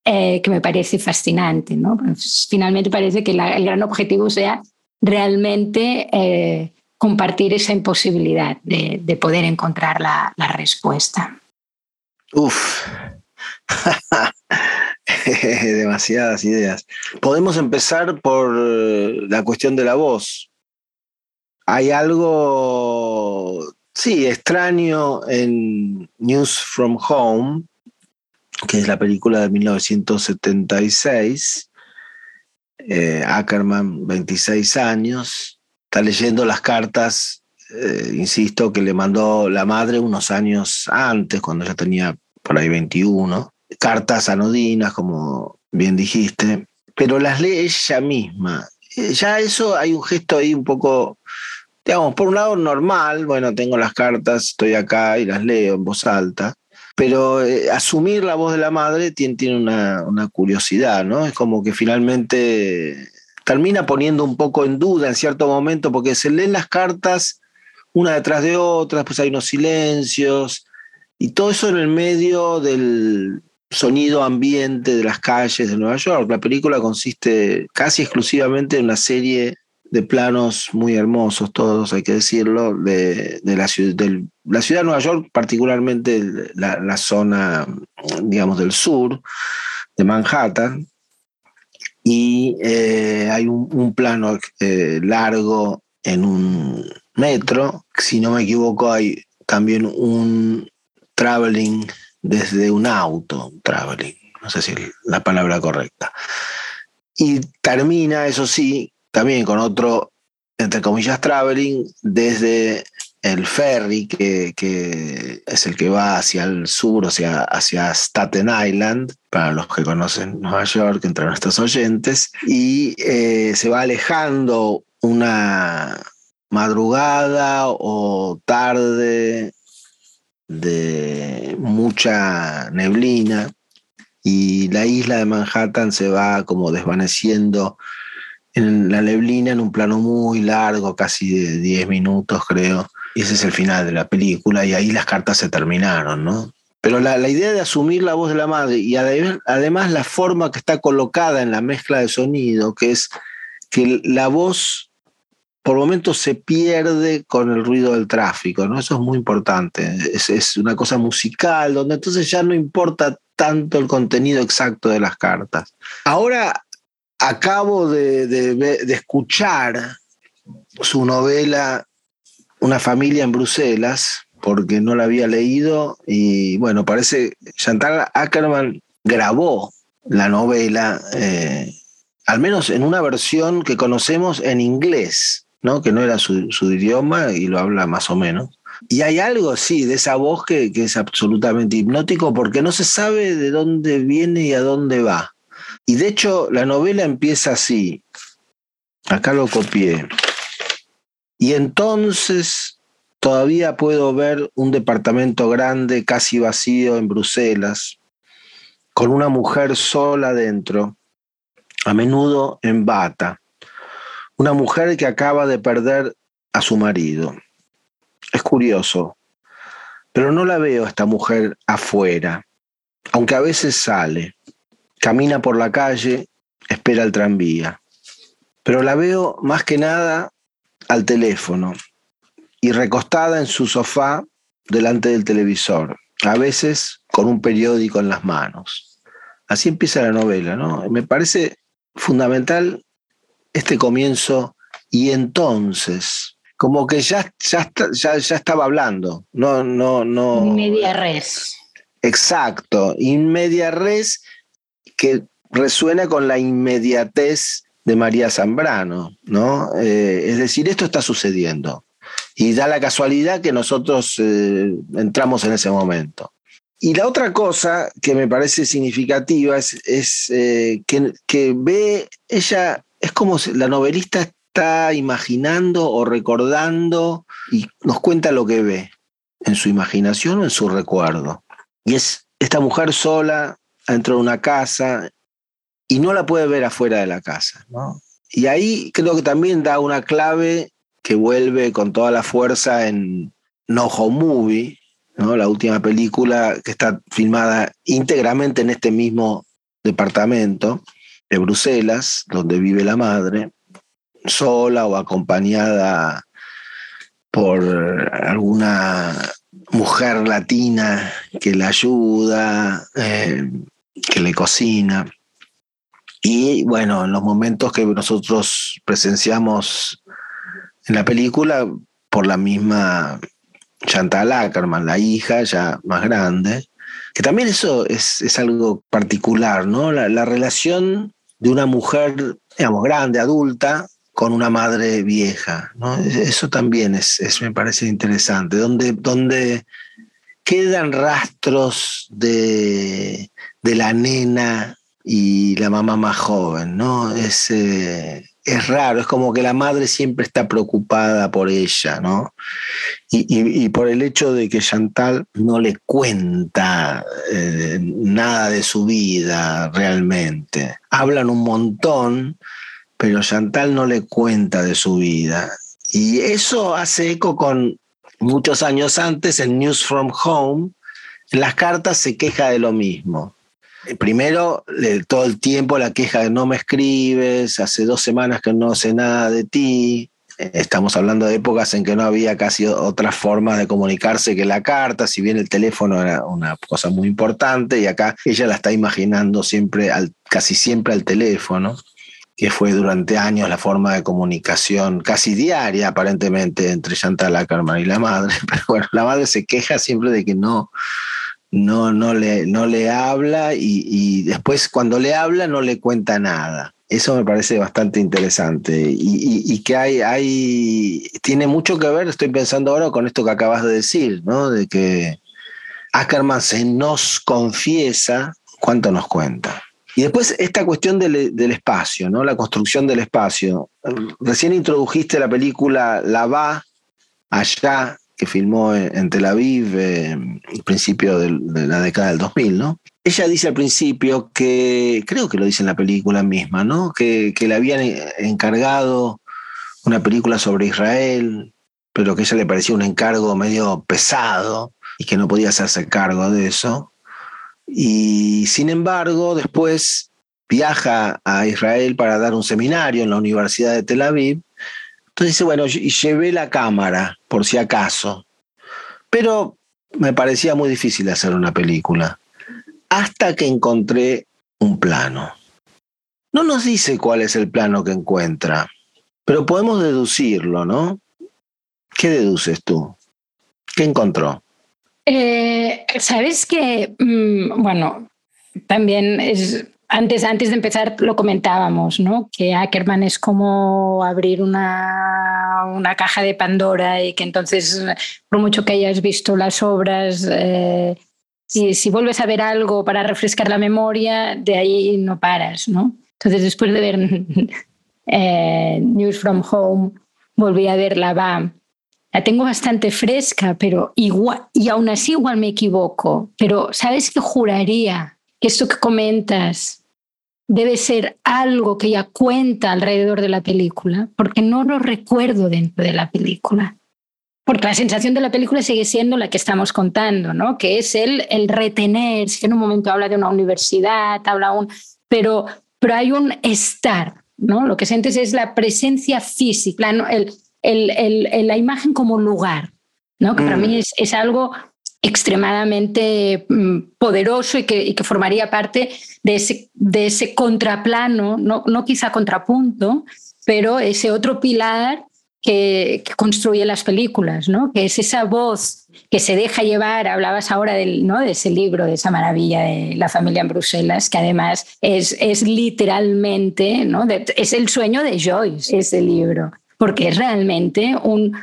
eh, que me parece fascinante, ¿no? Pues, finalmente parece que el gran objetivo sea realmente eh, compartir esa imposibilidad de, de poder encontrar la, la respuesta. Uf, Demasiadas ideas. Podemos empezar por la cuestión de la voz. Hay algo, sí, extraño en News from Home, que es la película de 1976. Eh, Ackerman, 26 años, está leyendo las cartas, eh, insisto, que le mandó la madre unos años antes, cuando ya tenía por ahí 21 cartas anodinas, como bien dijiste, pero las lee ella misma. Eh, ya eso hay un gesto ahí un poco, digamos, por un lado normal, bueno, tengo las cartas, estoy acá y las leo en voz alta, pero eh, asumir la voz de la madre tiene, una, una, curiosidad, ¿no? Es como que finalmente termina poniendo un poco en duda en cierto momento, porque se leen las cartas una detrás de otra, después hay unos silencios, y todo eso en el medio del, sonido ambiente de las calles de Nueva York. La película consiste casi exclusivamente en una serie de planos muy hermosos, todos hay que decirlo, de, la, ciudad, de la ciudad de Nueva York, particularmente la, zona, digamos, del sur de Manhattan. Y eh, hay un, plano eh, largo en un metro. Si no me equivoco, hay también un traveling desde un auto, traveling, no sé si es la palabra correcta. Y termina, eso sí, también con otro, entre comillas, traveling desde el ferry, que, que, es el que va hacia el sur, hacia, hacia Staten Island, para los que conocen Nueva York, entre nuestros oyentes, y eh, se va alejando una, madrugada o tarde de mucha neblina y la isla de Manhattan se va como desvaneciendo en la neblina en un plano muy largo, casi de 10 minutos creo. Y ese es el final de la película y ahí las cartas se terminaron, ¿no? Pero la, idea de asumir la voz de la madre y además la forma que está colocada en la mezcla de sonido, que es que la voz por momentos se pierde con el ruido del tráfico, ¿no? Eso es muy importante. Es, una cosa musical, donde entonces ya no importa tanto el contenido exacto de las cartas. Ahora acabo de, de escuchar su novela Una familia en Bruselas, porque no la había leído, y bueno, parece Chantal Ackerman grabó la novela, eh, al menos en una versión que conocemos en inglés. ¿No? que no era su, idioma y lo habla más o menos. Y hay algo, sí, de esa voz que, que, es absolutamente hipnótico porque no se sabe de dónde viene y a dónde va. Y de hecho, la novela empieza así. Acá lo copié. Y entonces todavía puedo ver un departamento grande, casi vacío en Bruselas, con una mujer sola dentro, a menudo en bata una mujer que acaba de perder a su marido. Es curioso, pero no la veo a esta mujer afuera, aunque a veces sale, camina por la calle, espera el tranvía. Pero la veo más que nada al teléfono y recostada en su sofá delante del televisor, a veces con un periódico en las manos. Así empieza la novela, ¿no? Me parece fundamental este comienzo y entonces, como que ya, ya, ya, estaba hablando, no, no, no. Inmedia res. Exacto, inmedia res que resuena con la inmediatez de María Zambrano, ¿no? Eh, es decir, esto está sucediendo y da la casualidad que nosotros eh, entramos en ese momento. Y la otra cosa que me parece significativa es, es eh, que, que, ve ella es como si la novelista está imaginando o recordando y nos cuenta lo que ve en su imaginación o en su recuerdo. Y es esta mujer sola dentro de una casa y no la puede ver afuera de la casa. Y ahí creo que también da una clave que vuelve con toda la fuerza en No Home Movie, ¿no? la última película que está filmada íntegramente en este mismo departamento de Bruselas, donde vive la madre, sola o acompañada por alguna mujer latina que la ayuda, eh, que le cocina. Y bueno, en los momentos que nosotros presenciamos en la película, por la misma Chantal Ackerman, la hija ya más grande, que también eso es, algo particular, ¿no? la relación de una mujer, digamos, grande, adulta, con una madre vieja. ¿no? Eso también es, me parece interesante, donde, donde quedan rastros de, de, la nena y la mamá más joven. ¿no? Es, eh, es raro, es como que la madre siempre está preocupada por ella, ¿no? Y, por el hecho de que Chantal no le cuenta eh, nada de su vida realmente. Hablan un montón, pero Chantal no le cuenta de su vida. Y eso hace eco con muchos años antes en News from Home. En las cartas se queja de lo mismo. Eh, primero, todo el tiempo la queja de no me escribes, hace dos semanas que no sé nada de ti. Eh, estamos hablando de épocas en que no había casi otra forma de comunicarse que la carta, si bien el teléfono era una cosa muy importante, y acá ella la está imaginando siempre, al, casi siempre al teléfono, que fue durante años la forma de comunicación casi diaria aparentemente entre Chantal Ackerman y la madre. Pero bueno, la madre se queja siempre de que no, no, no, le, no le habla y, después cuando le habla no le cuenta nada. Eso me parece bastante interesante y, que hay, hay, tiene mucho que ver, estoy pensando ahora con esto que acabas de decir, ¿no? De que Ackerman se nos confiesa, ¿cuánto nos cuenta? Y después esta cuestión del, del, espacio, ¿no? La construcción del espacio. Recién introdujiste la película La Va, allá, que filmó en, Tel Aviv eh, al principio de, la década del 2000, ¿no? Ella dice al principio que, creo que lo dice en la película misma, ¿no? Que, le habían encargado una película sobre Israel, pero que ella le parecía un encargo medio pesado y que no podía hacerse cargo de eso. Y sin embargo, después viaja a Israel para dar un seminario en la Universidad de Tel Aviv. Entonces dice, bueno, y llevé la cámara, por si acaso. Pero me parecía muy difícil hacer una película. Hasta que encontré un plano. No nos dice cuál es el plano que encuentra, pero podemos deducirlo, ¿no? ¿Qué deduces tú? ¿Qué encontró? Eh, Sabes que, mm, bueno, también es, antes, antes de empezar lo comentábamos, ¿no? Que Ackerman es como abrir una, una caja de Pandora y que entonces, por mucho que hayas visto las obras, eh, si, si, vuelves a ver algo para refrescar la memoria, de ahí no paras, ¿no? Entonces, después de ver eh, News from Home, volví a ver La Va la tengo bastante fresca, pero igual, y aún así igual me equivoco. Pero ¿sabes qué juraría? Que esto que comentas debe ser algo que ya cuenta alrededor de la película, porque no lo recuerdo dentro de la película. Porque la sensación de la película sigue siendo la que estamos contando, ¿no? Que es el, el retener, si en un momento habla de una universidad, habla un... Pero, pero hay un estar, ¿no? Lo que sientes es la presencia física, el, el, la imagen como lugar, ¿no? que para mí mm. es, algo extremadamente mm, poderoso y que, que, formaría parte de ese, de ese contraplano, no, no quizá contrapunto, pero ese otro pilar que, construye las películas, ¿no? que es esa voz que se deja llevar, hablabas ahora del, ¿no? de ese libro, de esa maravilla de la familia en Bruselas, que además es, es literalmente, ¿no? es el sueño de Joyce, ese libro porque es realmente un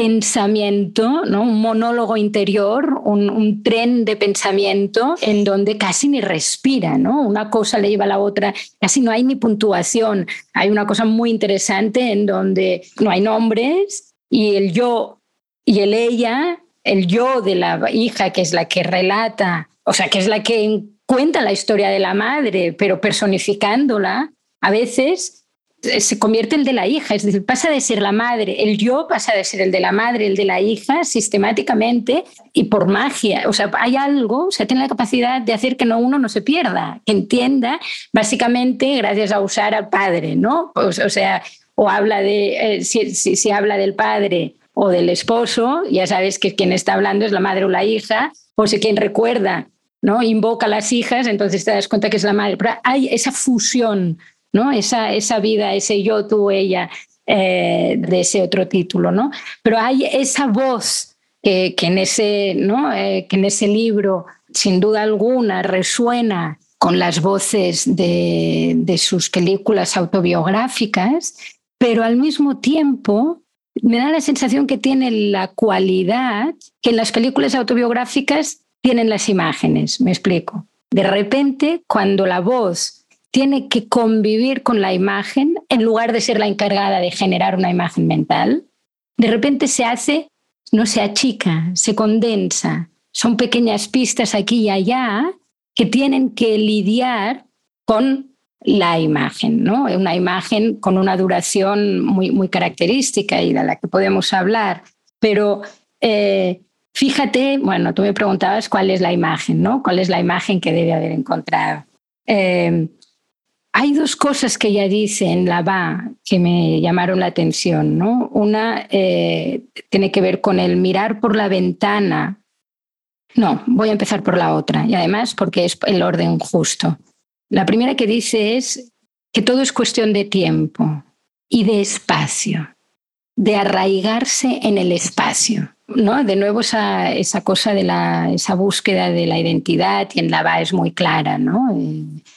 pensamiento, ¿no? un monólogo interior, un, tren de pensamiento en donde casi ni respira, ¿no? una cosa le lleva a la otra, casi no hay ni puntuación. Hay una cosa muy interesante en donde no hay nombres y el yo y el ella, el yo de la hija, que es la que relata, o sea, que es la que cuenta la historia de la madre, pero personificándola, a veces se convierte el de la hija, es decir, pasa de ser la madre, el yo pasa de ser el de la madre, el de la hija, sistemáticamente y por magia. O sea, hay algo, o sea, tiene la capacidad de hacer que no, uno no se pierda, que entienda, básicamente gracias a usar al padre, ¿no? O, sea, o habla de, eh, si, si, habla del padre o del esposo, ya sabes que quien está hablando es la madre o la hija, o si quien recuerda, ¿no? Invoca a las hijas, entonces te das cuenta que es la madre. Pero hay esa fusión ¿no? Esa, esa vida, ese yo, tú, ella, eh, de ese otro título, ¿no? Pero hay esa voz que, en, ese, ¿no? Eh, que en ese libro, sin duda alguna, resuena con las voces de, de sus películas autobiográficas, pero al mismo tiempo me da la sensación que tiene la cualidad que en las películas autobiográficas tienen las imágenes, me explico. De repente, cuando la voz tiene que convivir con la imagen en lugar de ser la encargada de generar una imagen mental, de repente se hace, no se achica, se condensa. Son pequeñas pistas aquí y allá que tienen que lidiar con la imagen, ¿no? Una imagen con una duración muy, muy característica y de la que podemos hablar. Pero eh, fíjate, bueno, tú me preguntabas cuál es la imagen, ¿no? ¿Cuál es la imagen que debe haber encontrado? Eh, hay dos cosas que ella dice en la va que me llamaron la atención. ¿no? Una eh, tiene que ver con el mirar por la ventana. No, voy a empezar por la otra, y además porque es el orden justo. La primera que dice es que todo es cuestión de tiempo y de espacio, de arraigarse en el espacio. ¿No? De nuevo esa, esa cosa de la, esa búsqueda de la identidad y en la va es muy clara, ¿no?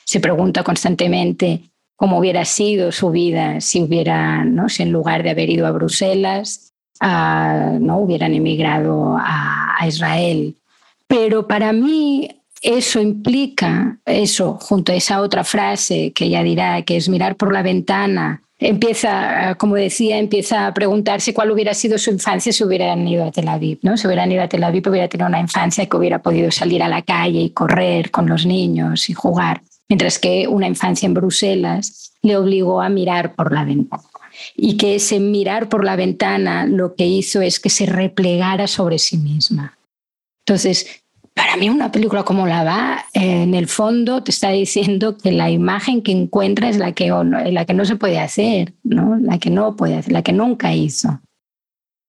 Se pregunta constantemente cómo hubiera sido su vida si hubiera, ¿no? Si en lugar de haber ido a Bruselas, ¿no? hubieran emigrado a, Israel. Pero para mí eso implica, eso, junto a esa otra frase que ella dirá, que es mirar por la ventana, empieza, como decía, empieza a preguntarse cuál hubiera sido su infancia si hubieran ido a Tel Aviv, ¿no? Si hubieran ido a Tel Aviv hubiera tenido una infancia que hubiera podido salir a la calle y correr con los niños y jugar, mientras que una infancia en Bruselas le obligó a mirar por la ventana. Y que ese mirar por la ventana lo que hizo es que se replegara sobre sí misma. Entonces, para mí una película como La Va, eh, en el fondo te está diciendo que la imagen que encuentra es la que, la que no se puede hacer, ¿no? la que no puede hacer, la que nunca hizo.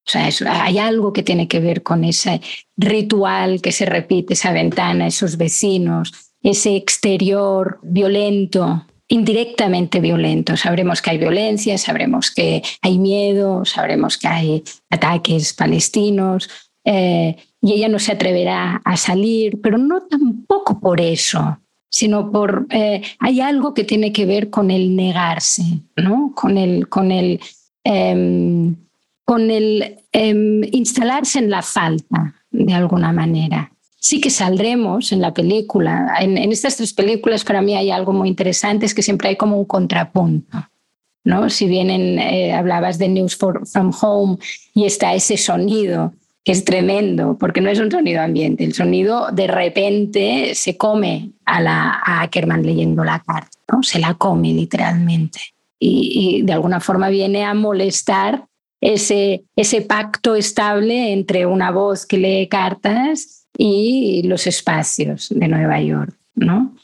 O sea, hay algo que tiene que ver con ese ritual que se repite, esa ventana, esos vecinos, ese exterior violento, indirectamente violento. Sabremos que hay violencia, sabremos que hay miedo, sabremos que hay ataques palestinos, eh, y ella no se atreverá a salir, pero no tampoco por eso, sino por eh, hay algo que tiene que ver con el negarse, ¿no? Con el, con el, em, con el em, instalarse en la falta de alguna manera. Sí que saldremos en la película. En, estas tres películas para mí hay algo muy interesante, es que siempre hay como un contrapunto. ¿no? Si bien eh, hablabas de News from Home y está ese sonido que es tremendo, porque no es un sonido ambiente, el sonido de repente se come a, la, a Ackerman leyendo la carta, ¿no? se la come literalmente. Y, de alguna forma viene a molestar ese, ese pacto estable entre una voz que lee cartas y los espacios de Nueva York. ¿no?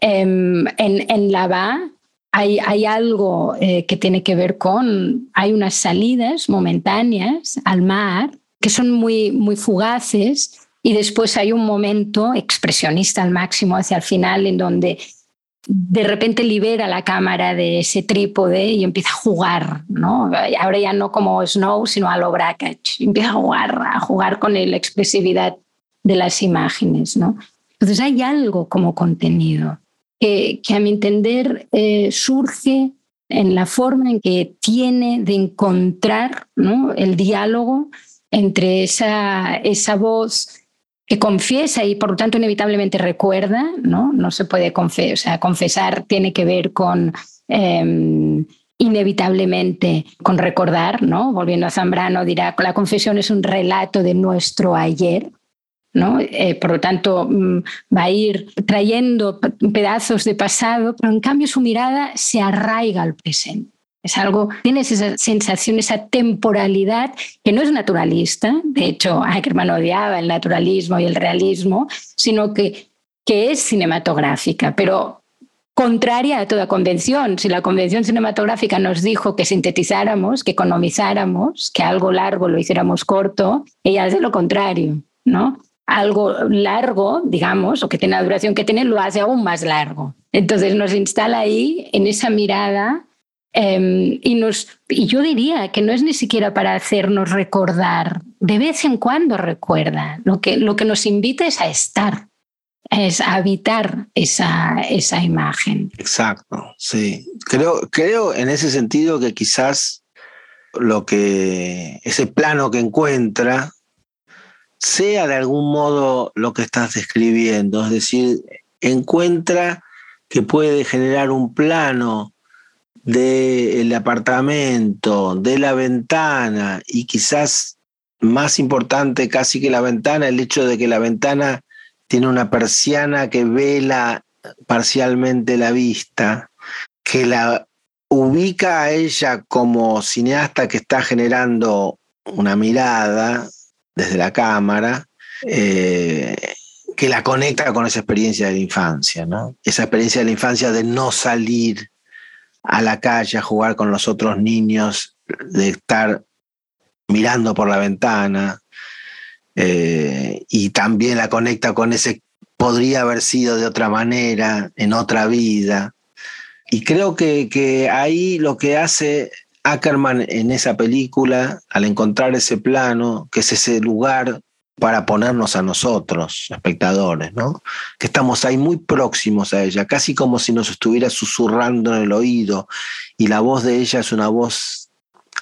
Em, en, en La hay, hay algo eh, que tiene que ver con, hay unas salidas momentáneas al mar que son muy, muy fugaces y después hay un momento expresionista al máximo hacia el final en donde de repente libera la cámara de ese trípode y empieza a jugar, ¿no? Ahora ya no como Snow, sino a lo Brackage. Empieza a jugar, a jugar con la expresividad de las imágenes, ¿no? Entonces hay algo como contenido que, que a mi entender eh, surge en la forma en que tiene de encontrar ¿no? el diálogo entre esa, esa voz que confiesa y por lo tanto inevitablemente recuerda, ¿no? No se puede confesar, o sea, confesar tiene que ver con em, inevitablemente con recordar, ¿no? Volviendo a Zambrano dirá, la confesión es un relato de nuestro ayer, ¿no? Eh, por lo tanto, mm, va a ir trayendo pedazos de pasado, pero en cambio su mirada se arraiga al presente. Es algo, tienes esa sensación, esa temporalidad que no es naturalista. De hecho, Ackerman odiaba el naturalismo y el realismo, sino que, que es cinematográfica, pero contraria a toda convención. Si la convención cinematográfica nos dijo que sintetizáramos, que economizáramos, que algo largo lo hiciéramos corto, ella hace lo contrario, ¿no? Algo largo, digamos, o que tiene la duración que tiene, lo hace aún más largo. Entonces nos instala ahí en esa mirada Em, y, nos, y yo diría que no es ni siquiera para hacernos recordar, de vez en cuando recuerda, lo que, lo que nos invita es a estar, es a habitar esa, esa imagen. Exacto, sí. Creo, creo en ese sentido que quizás lo que ese plano que encuentra sea de algún modo lo que estás describiendo, es decir, encuentra que puede generar un plano del apartamento, de la ventana y quizás más importante casi que la ventana, el hecho de que la ventana tiene una persiana que vela parcialmente la vista, que la ubica a ella como cineasta que está generando una mirada desde la cámara, eh, que la conecta con esa experiencia de la infancia, ¿no? Esa experiencia de la infancia de no salir a la calle a jugar con los otros niños, de estar mirando por la ventana, eh, y también la conecta con ese podría haber sido de otra manera, en otra vida. Y creo que, que ahí lo que hace Ackerman en esa película, al encontrar ese plano, que es ese lugar para ponernos a nosotros, espectadores, ¿no? Que estamos ahí muy próximos a ella, casi como si nos estuviera susurrando en el oído, y la voz de ella es una voz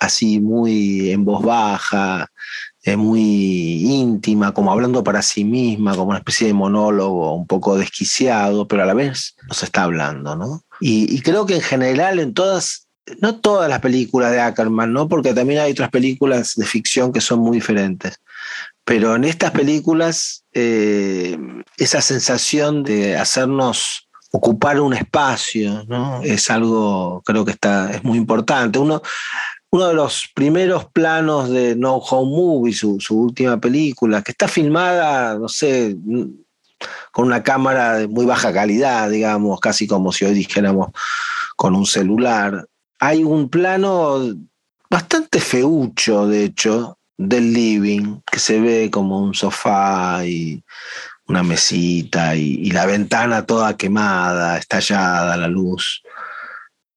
así muy en voz baja, eh, muy íntima, como hablando para sí misma, como una especie de monólogo un poco desquiciado, pero a la vez nos está hablando, ¿no? Y, creo que en general en todas, no todas las películas de Ackerman, ¿no? Porque también hay otras películas de ficción que son muy diferentes. Pero en estas películas, eh, esa sensación de hacernos ocupar un espacio, ¿no? Es algo, creo que está, es muy importante. Uno, uno de los primeros planos de No Home Movie, su, última película, que está filmada, no sé, con una cámara de muy baja calidad, digamos, casi como si hoy dijéramos con un celular. Hay un plano bastante feucho, de hecho, del living, que se ve como un sofá y una mesita y, la ventana toda quemada, estallada, la luz,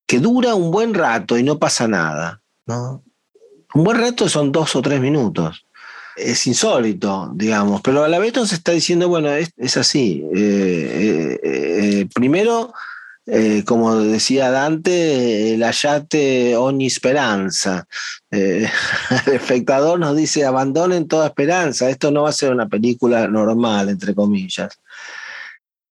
que dura un buen rato y no pasa nada. ¿no? Un buen rato son dos o tres minutos. Es insólito, digamos, pero a la vez nos está diciendo, bueno, es, así. Eh, eh, eh, primero, como decía Dante, el ayate ogni esperanza. el espectador nos dice, abandonen toda esperanza, esto no va a ser una película normal, entre comillas.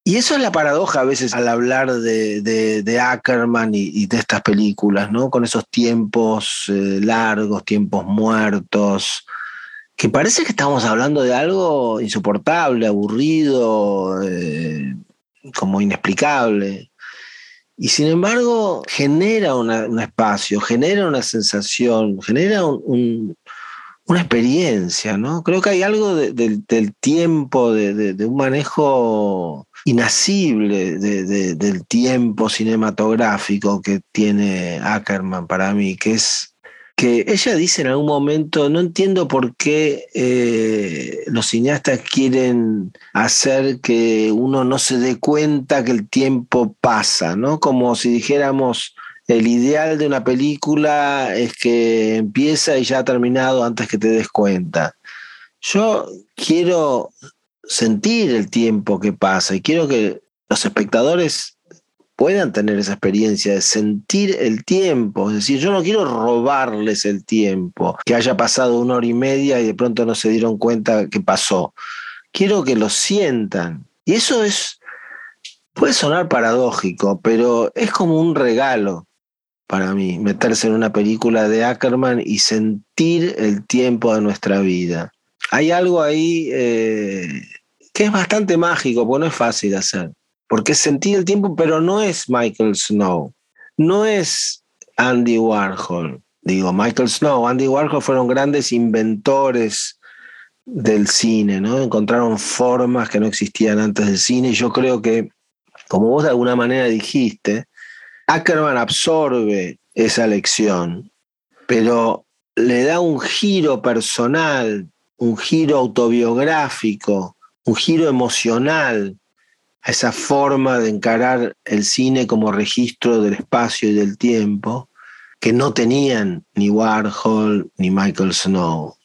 Y eso es la paradoja a veces al hablar de, Ackerman y, de estas películas, ¿no? Con esos tiempos eh, largos, tiempos muertos, que parece que estamos hablando de algo insoportable, aburrido, eh, como inexplicable. Y sin embargo, genera un espacio, genera una sensación, genera una experiencia, ¿no? Creo que hay algo del tiempo, de, un manejo inasible del tiempo cinematográfico que tiene Ackerman para mí, que es que ella dice en algún momento, no entiendo por qué eh, los cineastas quieren hacer que uno no se dé cuenta que el tiempo pasa, ¿no? Como si dijéramos, el ideal de una película es que empieza y ya ha terminado antes que te des cuenta. Yo quiero sentir el tiempo que pasa y quiero que los espectadores puedan tener esa experiencia de sentir el tiempo. Es decir, yo no quiero robarles el tiempo, que haya pasado una hora y media y de pronto no se dieron cuenta que pasó. Quiero que lo sientan. Y eso es, puede sonar paradójico, pero es como un regalo para mí, meterse en una película de Ackerman y sentir el tiempo de nuestra vida. Hay algo ahí eh, que es bastante mágico, porque no es fácil hacer. Porque sentí el tiempo, pero no es Michael Snow, no es Andy Warhol. Digo, Michael Snow, Andy Warhol fueron grandes inventores del cine, ¿no? Encontraron formas que no existían antes del cine. Y yo creo que, como vos de alguna manera dijiste, Ackerman absorbe esa lección, pero le da un giro personal, un giro autobiográfico un giro emocional esa forma de encarar el cine como registro del espacio y del tiempo que no tenían ni Warhol ni Michael Snow.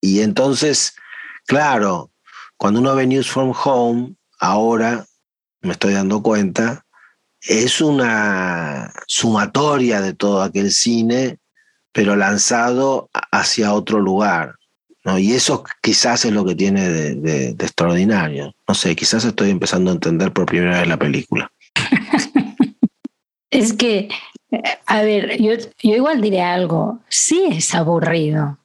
Y entonces, claro, cuando uno ve News from Home, ahora me estoy dando cuenta, es una sumatoria de todo aquel cine, pero lanzado hacia otro lugar. Y eso quizás es lo que tiene de, extraordinario. No sé, quizás estoy empezando a entender por primera vez la película. es que, a ver, yo, yo igual diré algo, sí es aburrido.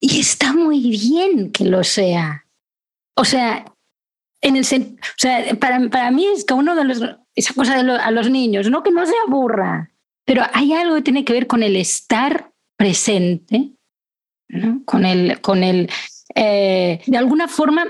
Y está muy bien que lo sea. O sea, en el o sea, para, para mí es que uno de los, esa cosa de a los niños, no que no se aburra, pero hay algo que tiene que ver con el estar presente con el, con el eh, de alguna forma,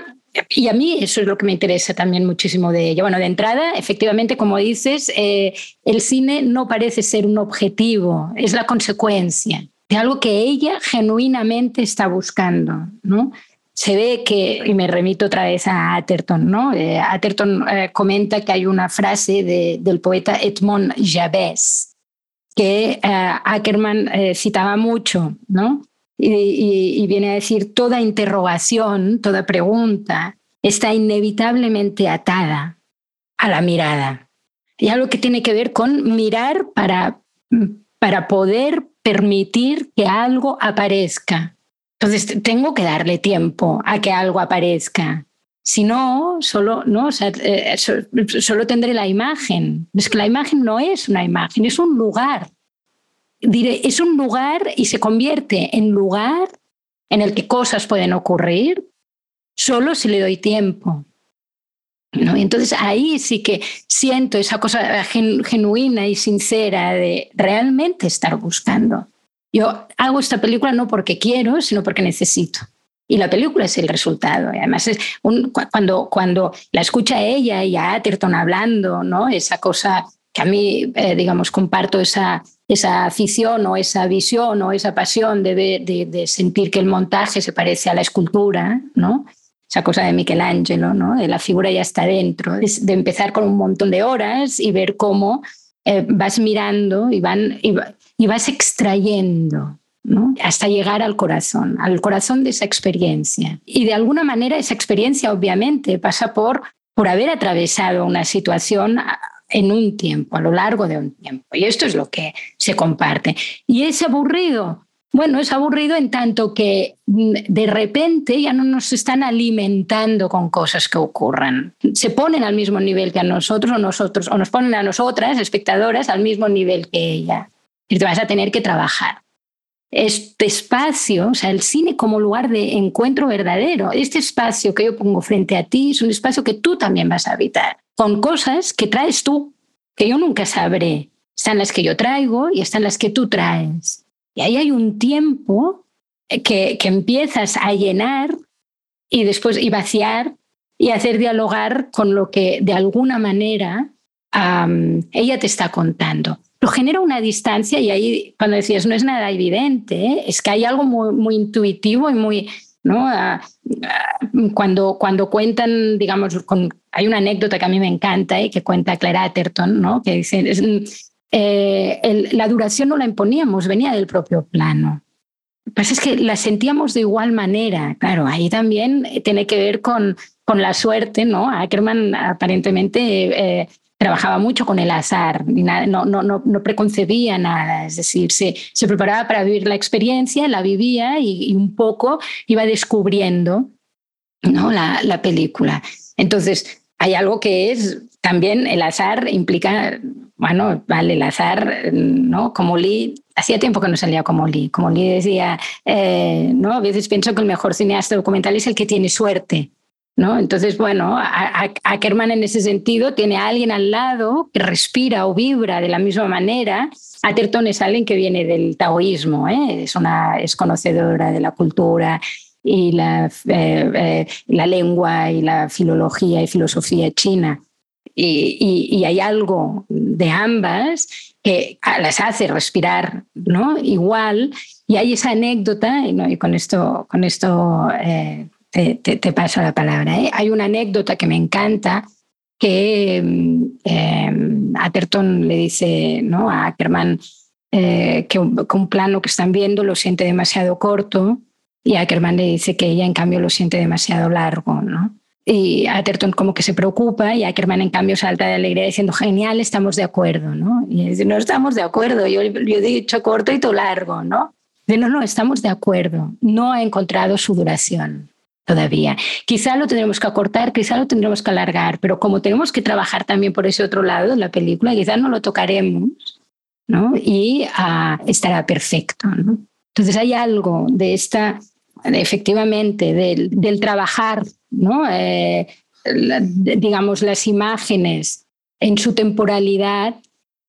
y a mí eso es lo que me interesa también muchísimo de ella. Bueno, de entrada, efectivamente, como dices, eh, el cine no parece ser un objetivo, es la consecuencia de algo que ella genuinamente está buscando, ¿no? Se ve que, y me remito otra vez a Atherton, ¿no? Eh, Atherton comenta que hay una frase del poeta Edmond Javés que Ackerman citaba mucho, ¿no? Y, viene a decir toda interrogación, toda pregunta está inevitablemente atada a la mirada. Y algo que tiene que ver con mirar para, para poder permitir que algo aparezca. Entonces tengo que darle tiempo a que algo aparezca. Si no, solo, no, eh, solo tendré la imagen. Es que la imagen no es una imagen, es un lugar. Es un lugar y se convierte en lugar en el que cosas pueden ocurrir solo si le doy tiempo. ¿no? Y entonces ahí sí que siento esa cosa genuina y sincera de realmente estar buscando. Yo hago esta película no porque quiero, sino porque necesito. Y la película es el resultado. además, es cuando, cuando la escucha ella y a Atherton hablando, ¿no? esa cosa que a mí, eh, digamos, comparto esa, esa afición o esa visión o esa pasión de, de, sentir que el montaje se parece a la escultura, ¿no? esa cosa de Michelangelo, ¿no? de la figura ya está dentro, de, empezar con un montón de horas y ver cómo eh, vas mirando y, van, y, vas extrayendo ¿no? hasta llegar al corazón, al corazón de esa experiencia. Y de alguna manera esa experiencia obviamente pasa por, por haber atravesado una situación en un tiempo, a lo largo de un tiempo. Y esto es lo que se comparte. Y es aburrido. Bueno, es aburrido en tanto que mm, de repente ya no nos están alimentando con cosas que ocurran. Se ponen al mismo nivel que a nosotros o nosotros, o nos ponen a nosotras, espectadoras, al mismo nivel que ella. Y te vas a tener que trabajar. Este espacio, o sea, el cine como lugar de encuentro verdadero, este espacio que yo pongo frente a ti es un espacio que tú también vas a habitar, con cosas que traes tú, que yo nunca sabré. Están las que yo traigo y están las que tú traes. Y ahí hay un tiempo que, que empiezas a llenar y después y vaciar y hacer dialogar con lo que de alguna manera ella te está contando. Lo genera una distancia y ahí cuando decías no es nada evidente, es que hay algo muy, muy intuitivo y muy, ¿no? cuando, cuando cuentan, digamos, hay una anécdota que a mí me encanta y que cuenta Clara Atherton, ¿no? que dice, eh, la duración no la imponíamos, venía del propio plano. Lo que pasa es que la sentíamos de igual manera. Claro, ahí también tiene que ver con, con la suerte, ¿no? Ackerman aparentemente eh, trabajaba mucho con el azar, no, no, no, no, preconcebía nada, es decir, se, se, preparaba para vivir la experiencia, la vivía y, un poco iba descubriendo ¿no? la, la película. Entonces, hay algo que es también el azar implica bueno, vale, el azar, ¿no? Como Lee, hacía tiempo que no salía como Lee. Como Lee decía, eh, ¿no? A veces pienso que el mejor cineasta documental es el que tiene suerte, ¿no? Entonces, bueno, Ackerman en ese sentido tiene a alguien al lado que respira o vibra de la misma manera. Atherton es alguien que viene del taoísmo, ¿eh? es, una, es conocedora de la cultura y la, eh, la lengua y la filología y filosofía china y, hay algo de ambas que las hace respirar ¿no? igual. Y hay esa anécdota, y, con esto, con esto eh, te, paso la palabra. ¿eh? Hay una anécdota que me encanta que eh, Atherton le dice ¿no? a Ackerman eh, que, un, que, un, plano que están viendo lo siente demasiado corto y Ackerman le dice que ella en cambio lo siente demasiado largo. ¿no? Y Atherton como que se preocupa y Ackerman en cambio salta de alegría diciendo, genial, estamos de acuerdo, ¿no? Y dice, no estamos de acuerdo, yo, yo he dicho corto y tú largo, ¿no? Dice, no, no, estamos de acuerdo, no ha encontrado su duración todavía. Quizá lo tendremos que acortar, quizá lo tendremos que alargar, pero como tenemos que trabajar también por ese otro lado de la película, quizá no lo tocaremos, ¿no? Y ah, estará perfecto, ¿no? Entonces hay algo de esta, efectivamente, del, del trabajar ¿no? Eh, digamos, las imágenes en su temporalidad,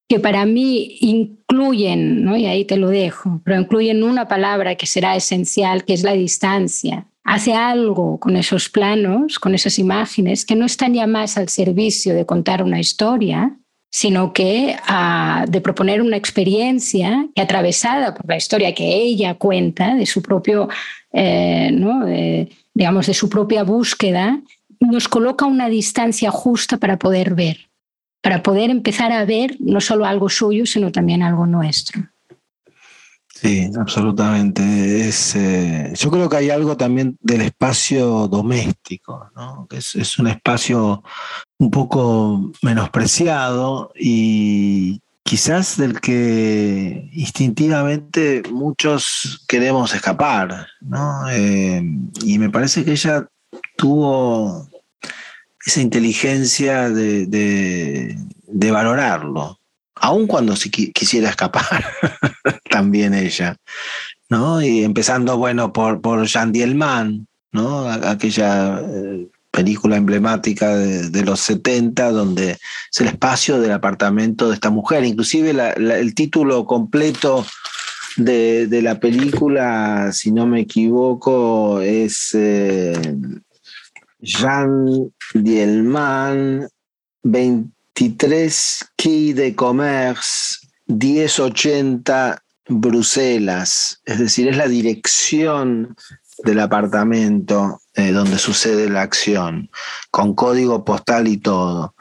que para mí incluyen, ¿no? y ahí te lo dejo, pero incluyen una palabra que será esencial, que es la distancia. Hace algo con esos planos, con esas imágenes, que no están ya más al servicio de contar una historia, sino que ah, de proponer una experiencia que atravesada por la historia que ella cuenta de su propio, eh, ¿no? digamos, de su propia búsqueda, nos coloca una distancia justa para poder ver, para poder empezar a ver no solo algo suyo, sino también algo nuestro. Sí, absolutamente. Es, eh, yo creo que hay algo también del espacio doméstico, ¿no? que es, un espacio un poco menospreciado y quizás del que instintivamente muchos queremos escapar, ¿no? Eh, y me parece que ella tuvo esa inteligencia de, valorarlo, aun cuando si quisiera escapar, también ella, ¿no? Y empezando, bueno, por, por Jean Dielman, ¿no? Aquella eh, película emblemática de, los 70, donde es el espacio del apartamento de esta mujer. Inclusive el título completo de, la película, si no me equivoco, es eh, Jean Dielman, 23 Quai de Commerce, 1080 Bruselas. Es decir, es la dirección del apartamento eh, donde sucede la acción, con código postal y todo.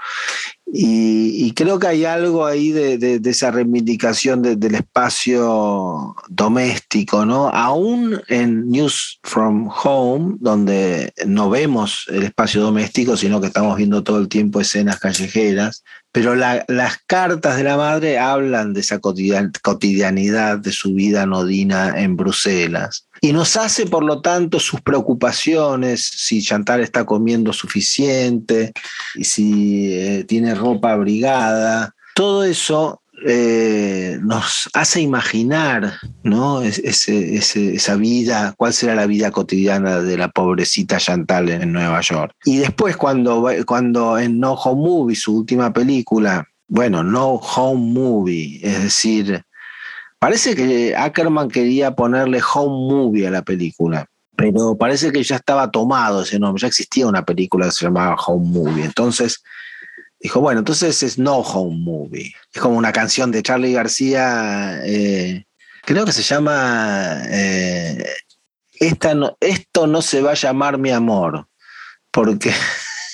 Y, creo que hay algo ahí de, esa reivindicación del espacio doméstico, ¿no? Aún en News from Home, donde no vemos el espacio doméstico, sino que estamos viendo todo el tiempo escenas callejeras, pero las cartas de la madre hablan de esa cotidianidad de su vida nodina en Bruselas. Y nos hace, por lo tanto, sus preocupaciones, si Chantal está comiendo suficiente, y si eh, tiene ropa abrigada. Todo eso eh, nos hace imaginar ¿no? esa vida, cuál será la vida cotidiana de la pobrecita Chantal en Nueva York. Y después cuando, cuando en No Home Movie, su última película, bueno, No Home Movie, es decir, Parece que Ackerman quería ponerle home movie a la película, pero parece que ya estaba tomado ese nombre, ya existía una película que se llamaba Home Movie. Entonces dijo, bueno, entonces es No Home Movie. Es como una canción de Charlie García, eh, creo que se llama eh, Esta Esto no se va a llamar mi amor, porque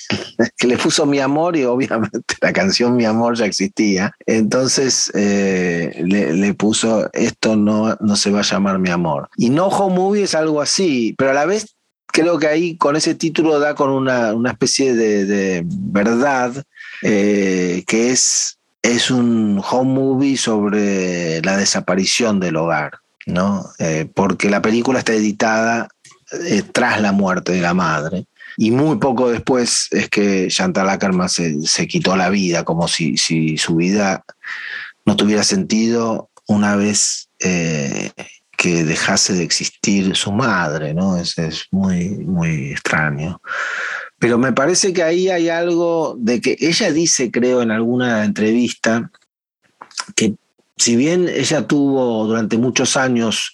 que le puso Mi Amor y obviamente la canción Mi Amor ya existía. Entonces eh, le, puso Esto no, no se va a llamar Mi Amor. Y No Home Movie es algo así, pero a la vez creo que ahí con ese título da con una, especie de, verdad eh, que es, es un home movie sobre la desaparición del hogar, ¿no? Eh, porque la película está editada tras la muerte de la madre. Y muy poco después es que Chantal Ackerman se, se quitó la vida, como si, si, su vida no tuviera sentido una vez eh, que dejase de existir su madre, ¿no? Es, es muy, muy extraño. Pero me parece que ahí hay algo de que ella dice, creo, en alguna entrevista, que si bien ella tuvo durante muchos años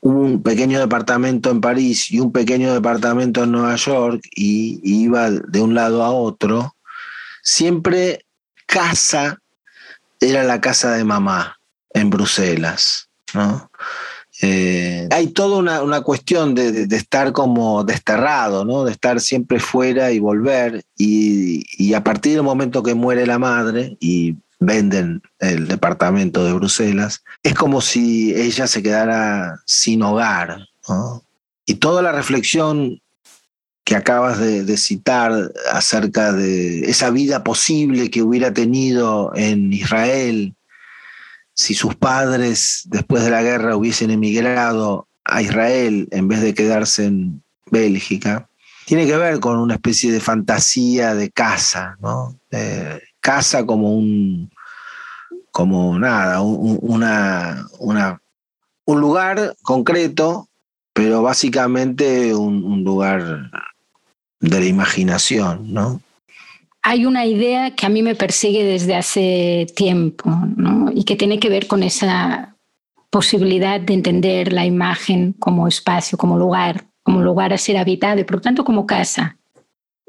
un pequeño departamento en París y un pequeño departamento en Nueva York y, iba de un lado a otro, siempre casa era la casa de mamá en Bruselas. ¿no? Eh, hay toda una, cuestión de, estar como desterrado, ¿no? de estar siempre fuera y volver. Y, y, a partir del momento que muere la madre, y venden el departamento de Bruselas, es como si ella se quedara sin hogar. Y toda la reflexión que acabas de, citar acerca de esa vida posible que hubiera tenido en Israel si sus padres después de la guerra hubiesen emigrado a Israel en vez de quedarse en Bélgica, tiene que ver con una especie de fantasía de casa, ¿no? casa como un, como nada, un, una, una, un lugar concreto, pero básicamente un, lugar de la imaginación, ¿no? Hay una idea que a mí me persigue desde hace tiempo, ¿no? Y que tiene que ver con esa posibilidad de entender la imagen como espacio, como lugar, como lugar a ser habitado y por lo tanto como casa.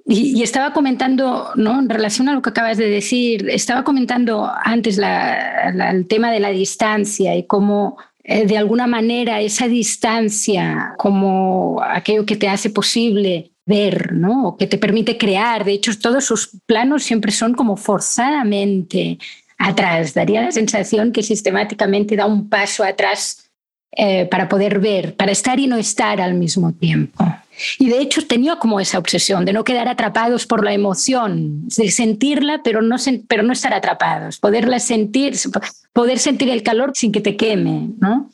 Y, estaba comentando, ¿no? En relación a lo que acabas de decir, estaba comentando antes el tema de la distancia y cómo eh, de alguna manera esa distancia, como aquello que te hace posible ver, ¿no? O que te permite crear. De hecho, todos sus planos siempre son como forzadamente atrás. Daría la sensación que sistemáticamente da un paso atrás eh, para poder ver, para estar y no estar al mismo tiempo. Y de hecho tenía como esa obsesión de no quedar atrapados por la emoción, de sentirla, pero no, pero no estar atrapados, poderla sentir, poder sentir el calor sin que te queme, ¿no?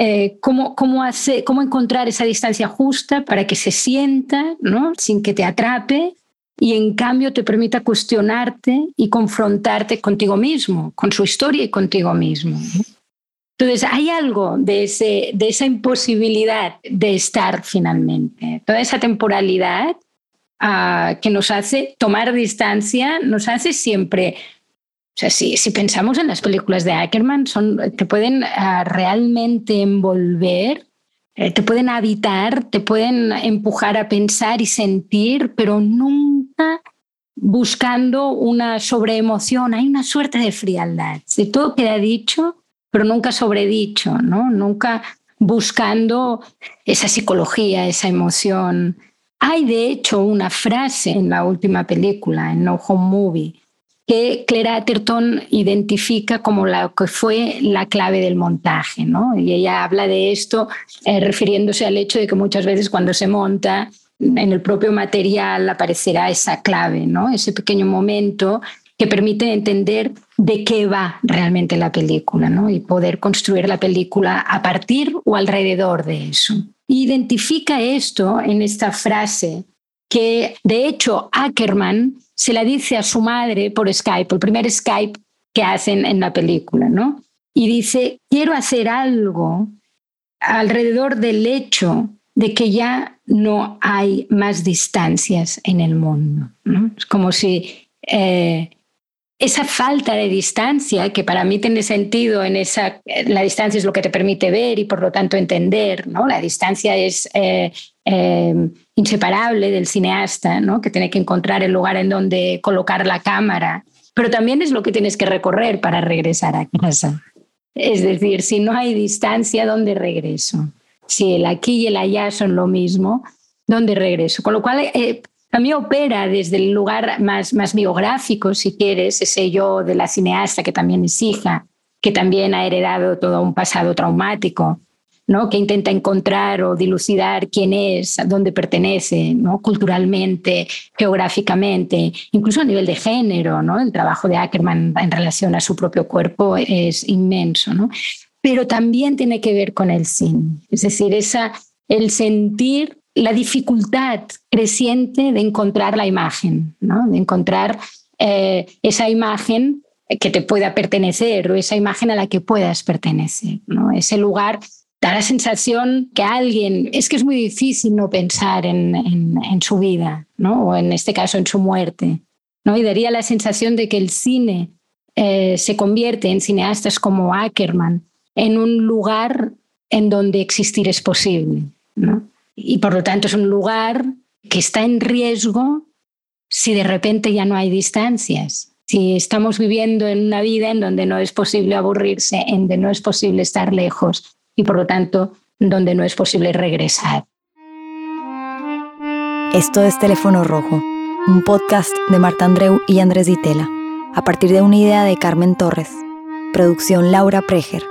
Eh, cómo, cómo, hace, cómo encontrar esa distancia justa para que se sienta, ¿no? sin que te atrape y en cambio te permita cuestionarte y confrontarte contigo mismo, con su historia y contigo mismo. Entonces, hay algo de, ese, de esa imposibilidad de estar finalmente, toda esa temporalidad uh, que nos hace tomar distancia, nos hace siempre o sea, si, pensamos en las películas de Ackerman, son, te pueden uh, realmente envolver, eh, te pueden habitar, te pueden empujar a pensar y sentir, pero nunca buscando una sobreemoción. Hay una suerte de frialdad. De todo queda dicho, pero nunca sobredicho, ¿no? Nunca buscando esa psicología, esa emoción. Hay de hecho una frase en la última película, en No Home Movie, que Claire Atherton identifica como la que fue la clave del montaje, ¿no? Y ella habla de esto eh, refiriéndose al hecho de que muchas veces cuando se monta en el propio material aparecerá esa clave, ¿no? Ese pequeño momento que permite entender de qué va realmente la película ¿no? y poder construir la película a partir o alrededor de eso. Identifica esto en esta frase que de hecho Ackerman se la dice a su madre por Skype, el primer Skype que hacen en la película, ¿no? Y dice, quiero hacer algo alrededor del hecho de que ya no hay más distancias en el mundo. ¿no? Es como si eh, esa falta de distancia, que para mí tiene sentido en esa, la distancia es lo que te permite ver y por lo tanto entender, ¿no? La distancia es eh, eh, inseparable del cineasta, ¿no? Que tiene que encontrar el lugar en donde colocar la cámara, pero también es lo que tienes que recorrer para regresar a casa. Es decir, si no hay distancia, ¿dónde regreso? Si el aquí y el allá son lo mismo, ¿dónde regreso? Con lo cual, eh, también opera desde el lugar más, más biográfico, si quieres, ese yo de la cineasta que también es hija, que también ha heredado todo un pasado traumático, ¿no? que intenta encontrar o dilucidar quién es, a dónde pertenece, ¿no? culturalmente, geográficamente, incluso a nivel de género. ¿no? El trabajo de Ackerman en relación a su propio cuerpo es inmenso. ¿no? Pero también tiene que ver con el cine, es decir, esa, el sentir la dificultad creciente de encontrar la imagen, de encontrar eh, esa imagen que te pueda pertenecer o esa imagen a la que puedas pertenecer. Ese lugar da la sensación que alguien, es que es muy difícil no pensar en, su vida, ¿no? o en este caso en su muerte. ¿no? Y daría la sensación de que el cine eh, se convierte en cineastas como Ackerman en un lugar en donde existir es posible. Y por lo tanto es un lugar que está en riesgo si de repente ya no hay distancias. Si estamos viviendo en una vida en donde no es posible aburrirse, en donde no es posible estar lejos y por lo tanto donde no es posible regresar. Esto es Teléfono Rojo, un podcast de Marta Andreu y Andrés Ditela, a partir de una idea de Carmen Torres. Producción Laura Preger.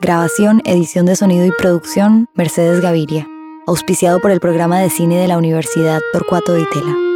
Grabación, edición de sonido y producción Mercedes Gaviria auspiciado por el programa de cine de la Universidad Torcuato de Itela.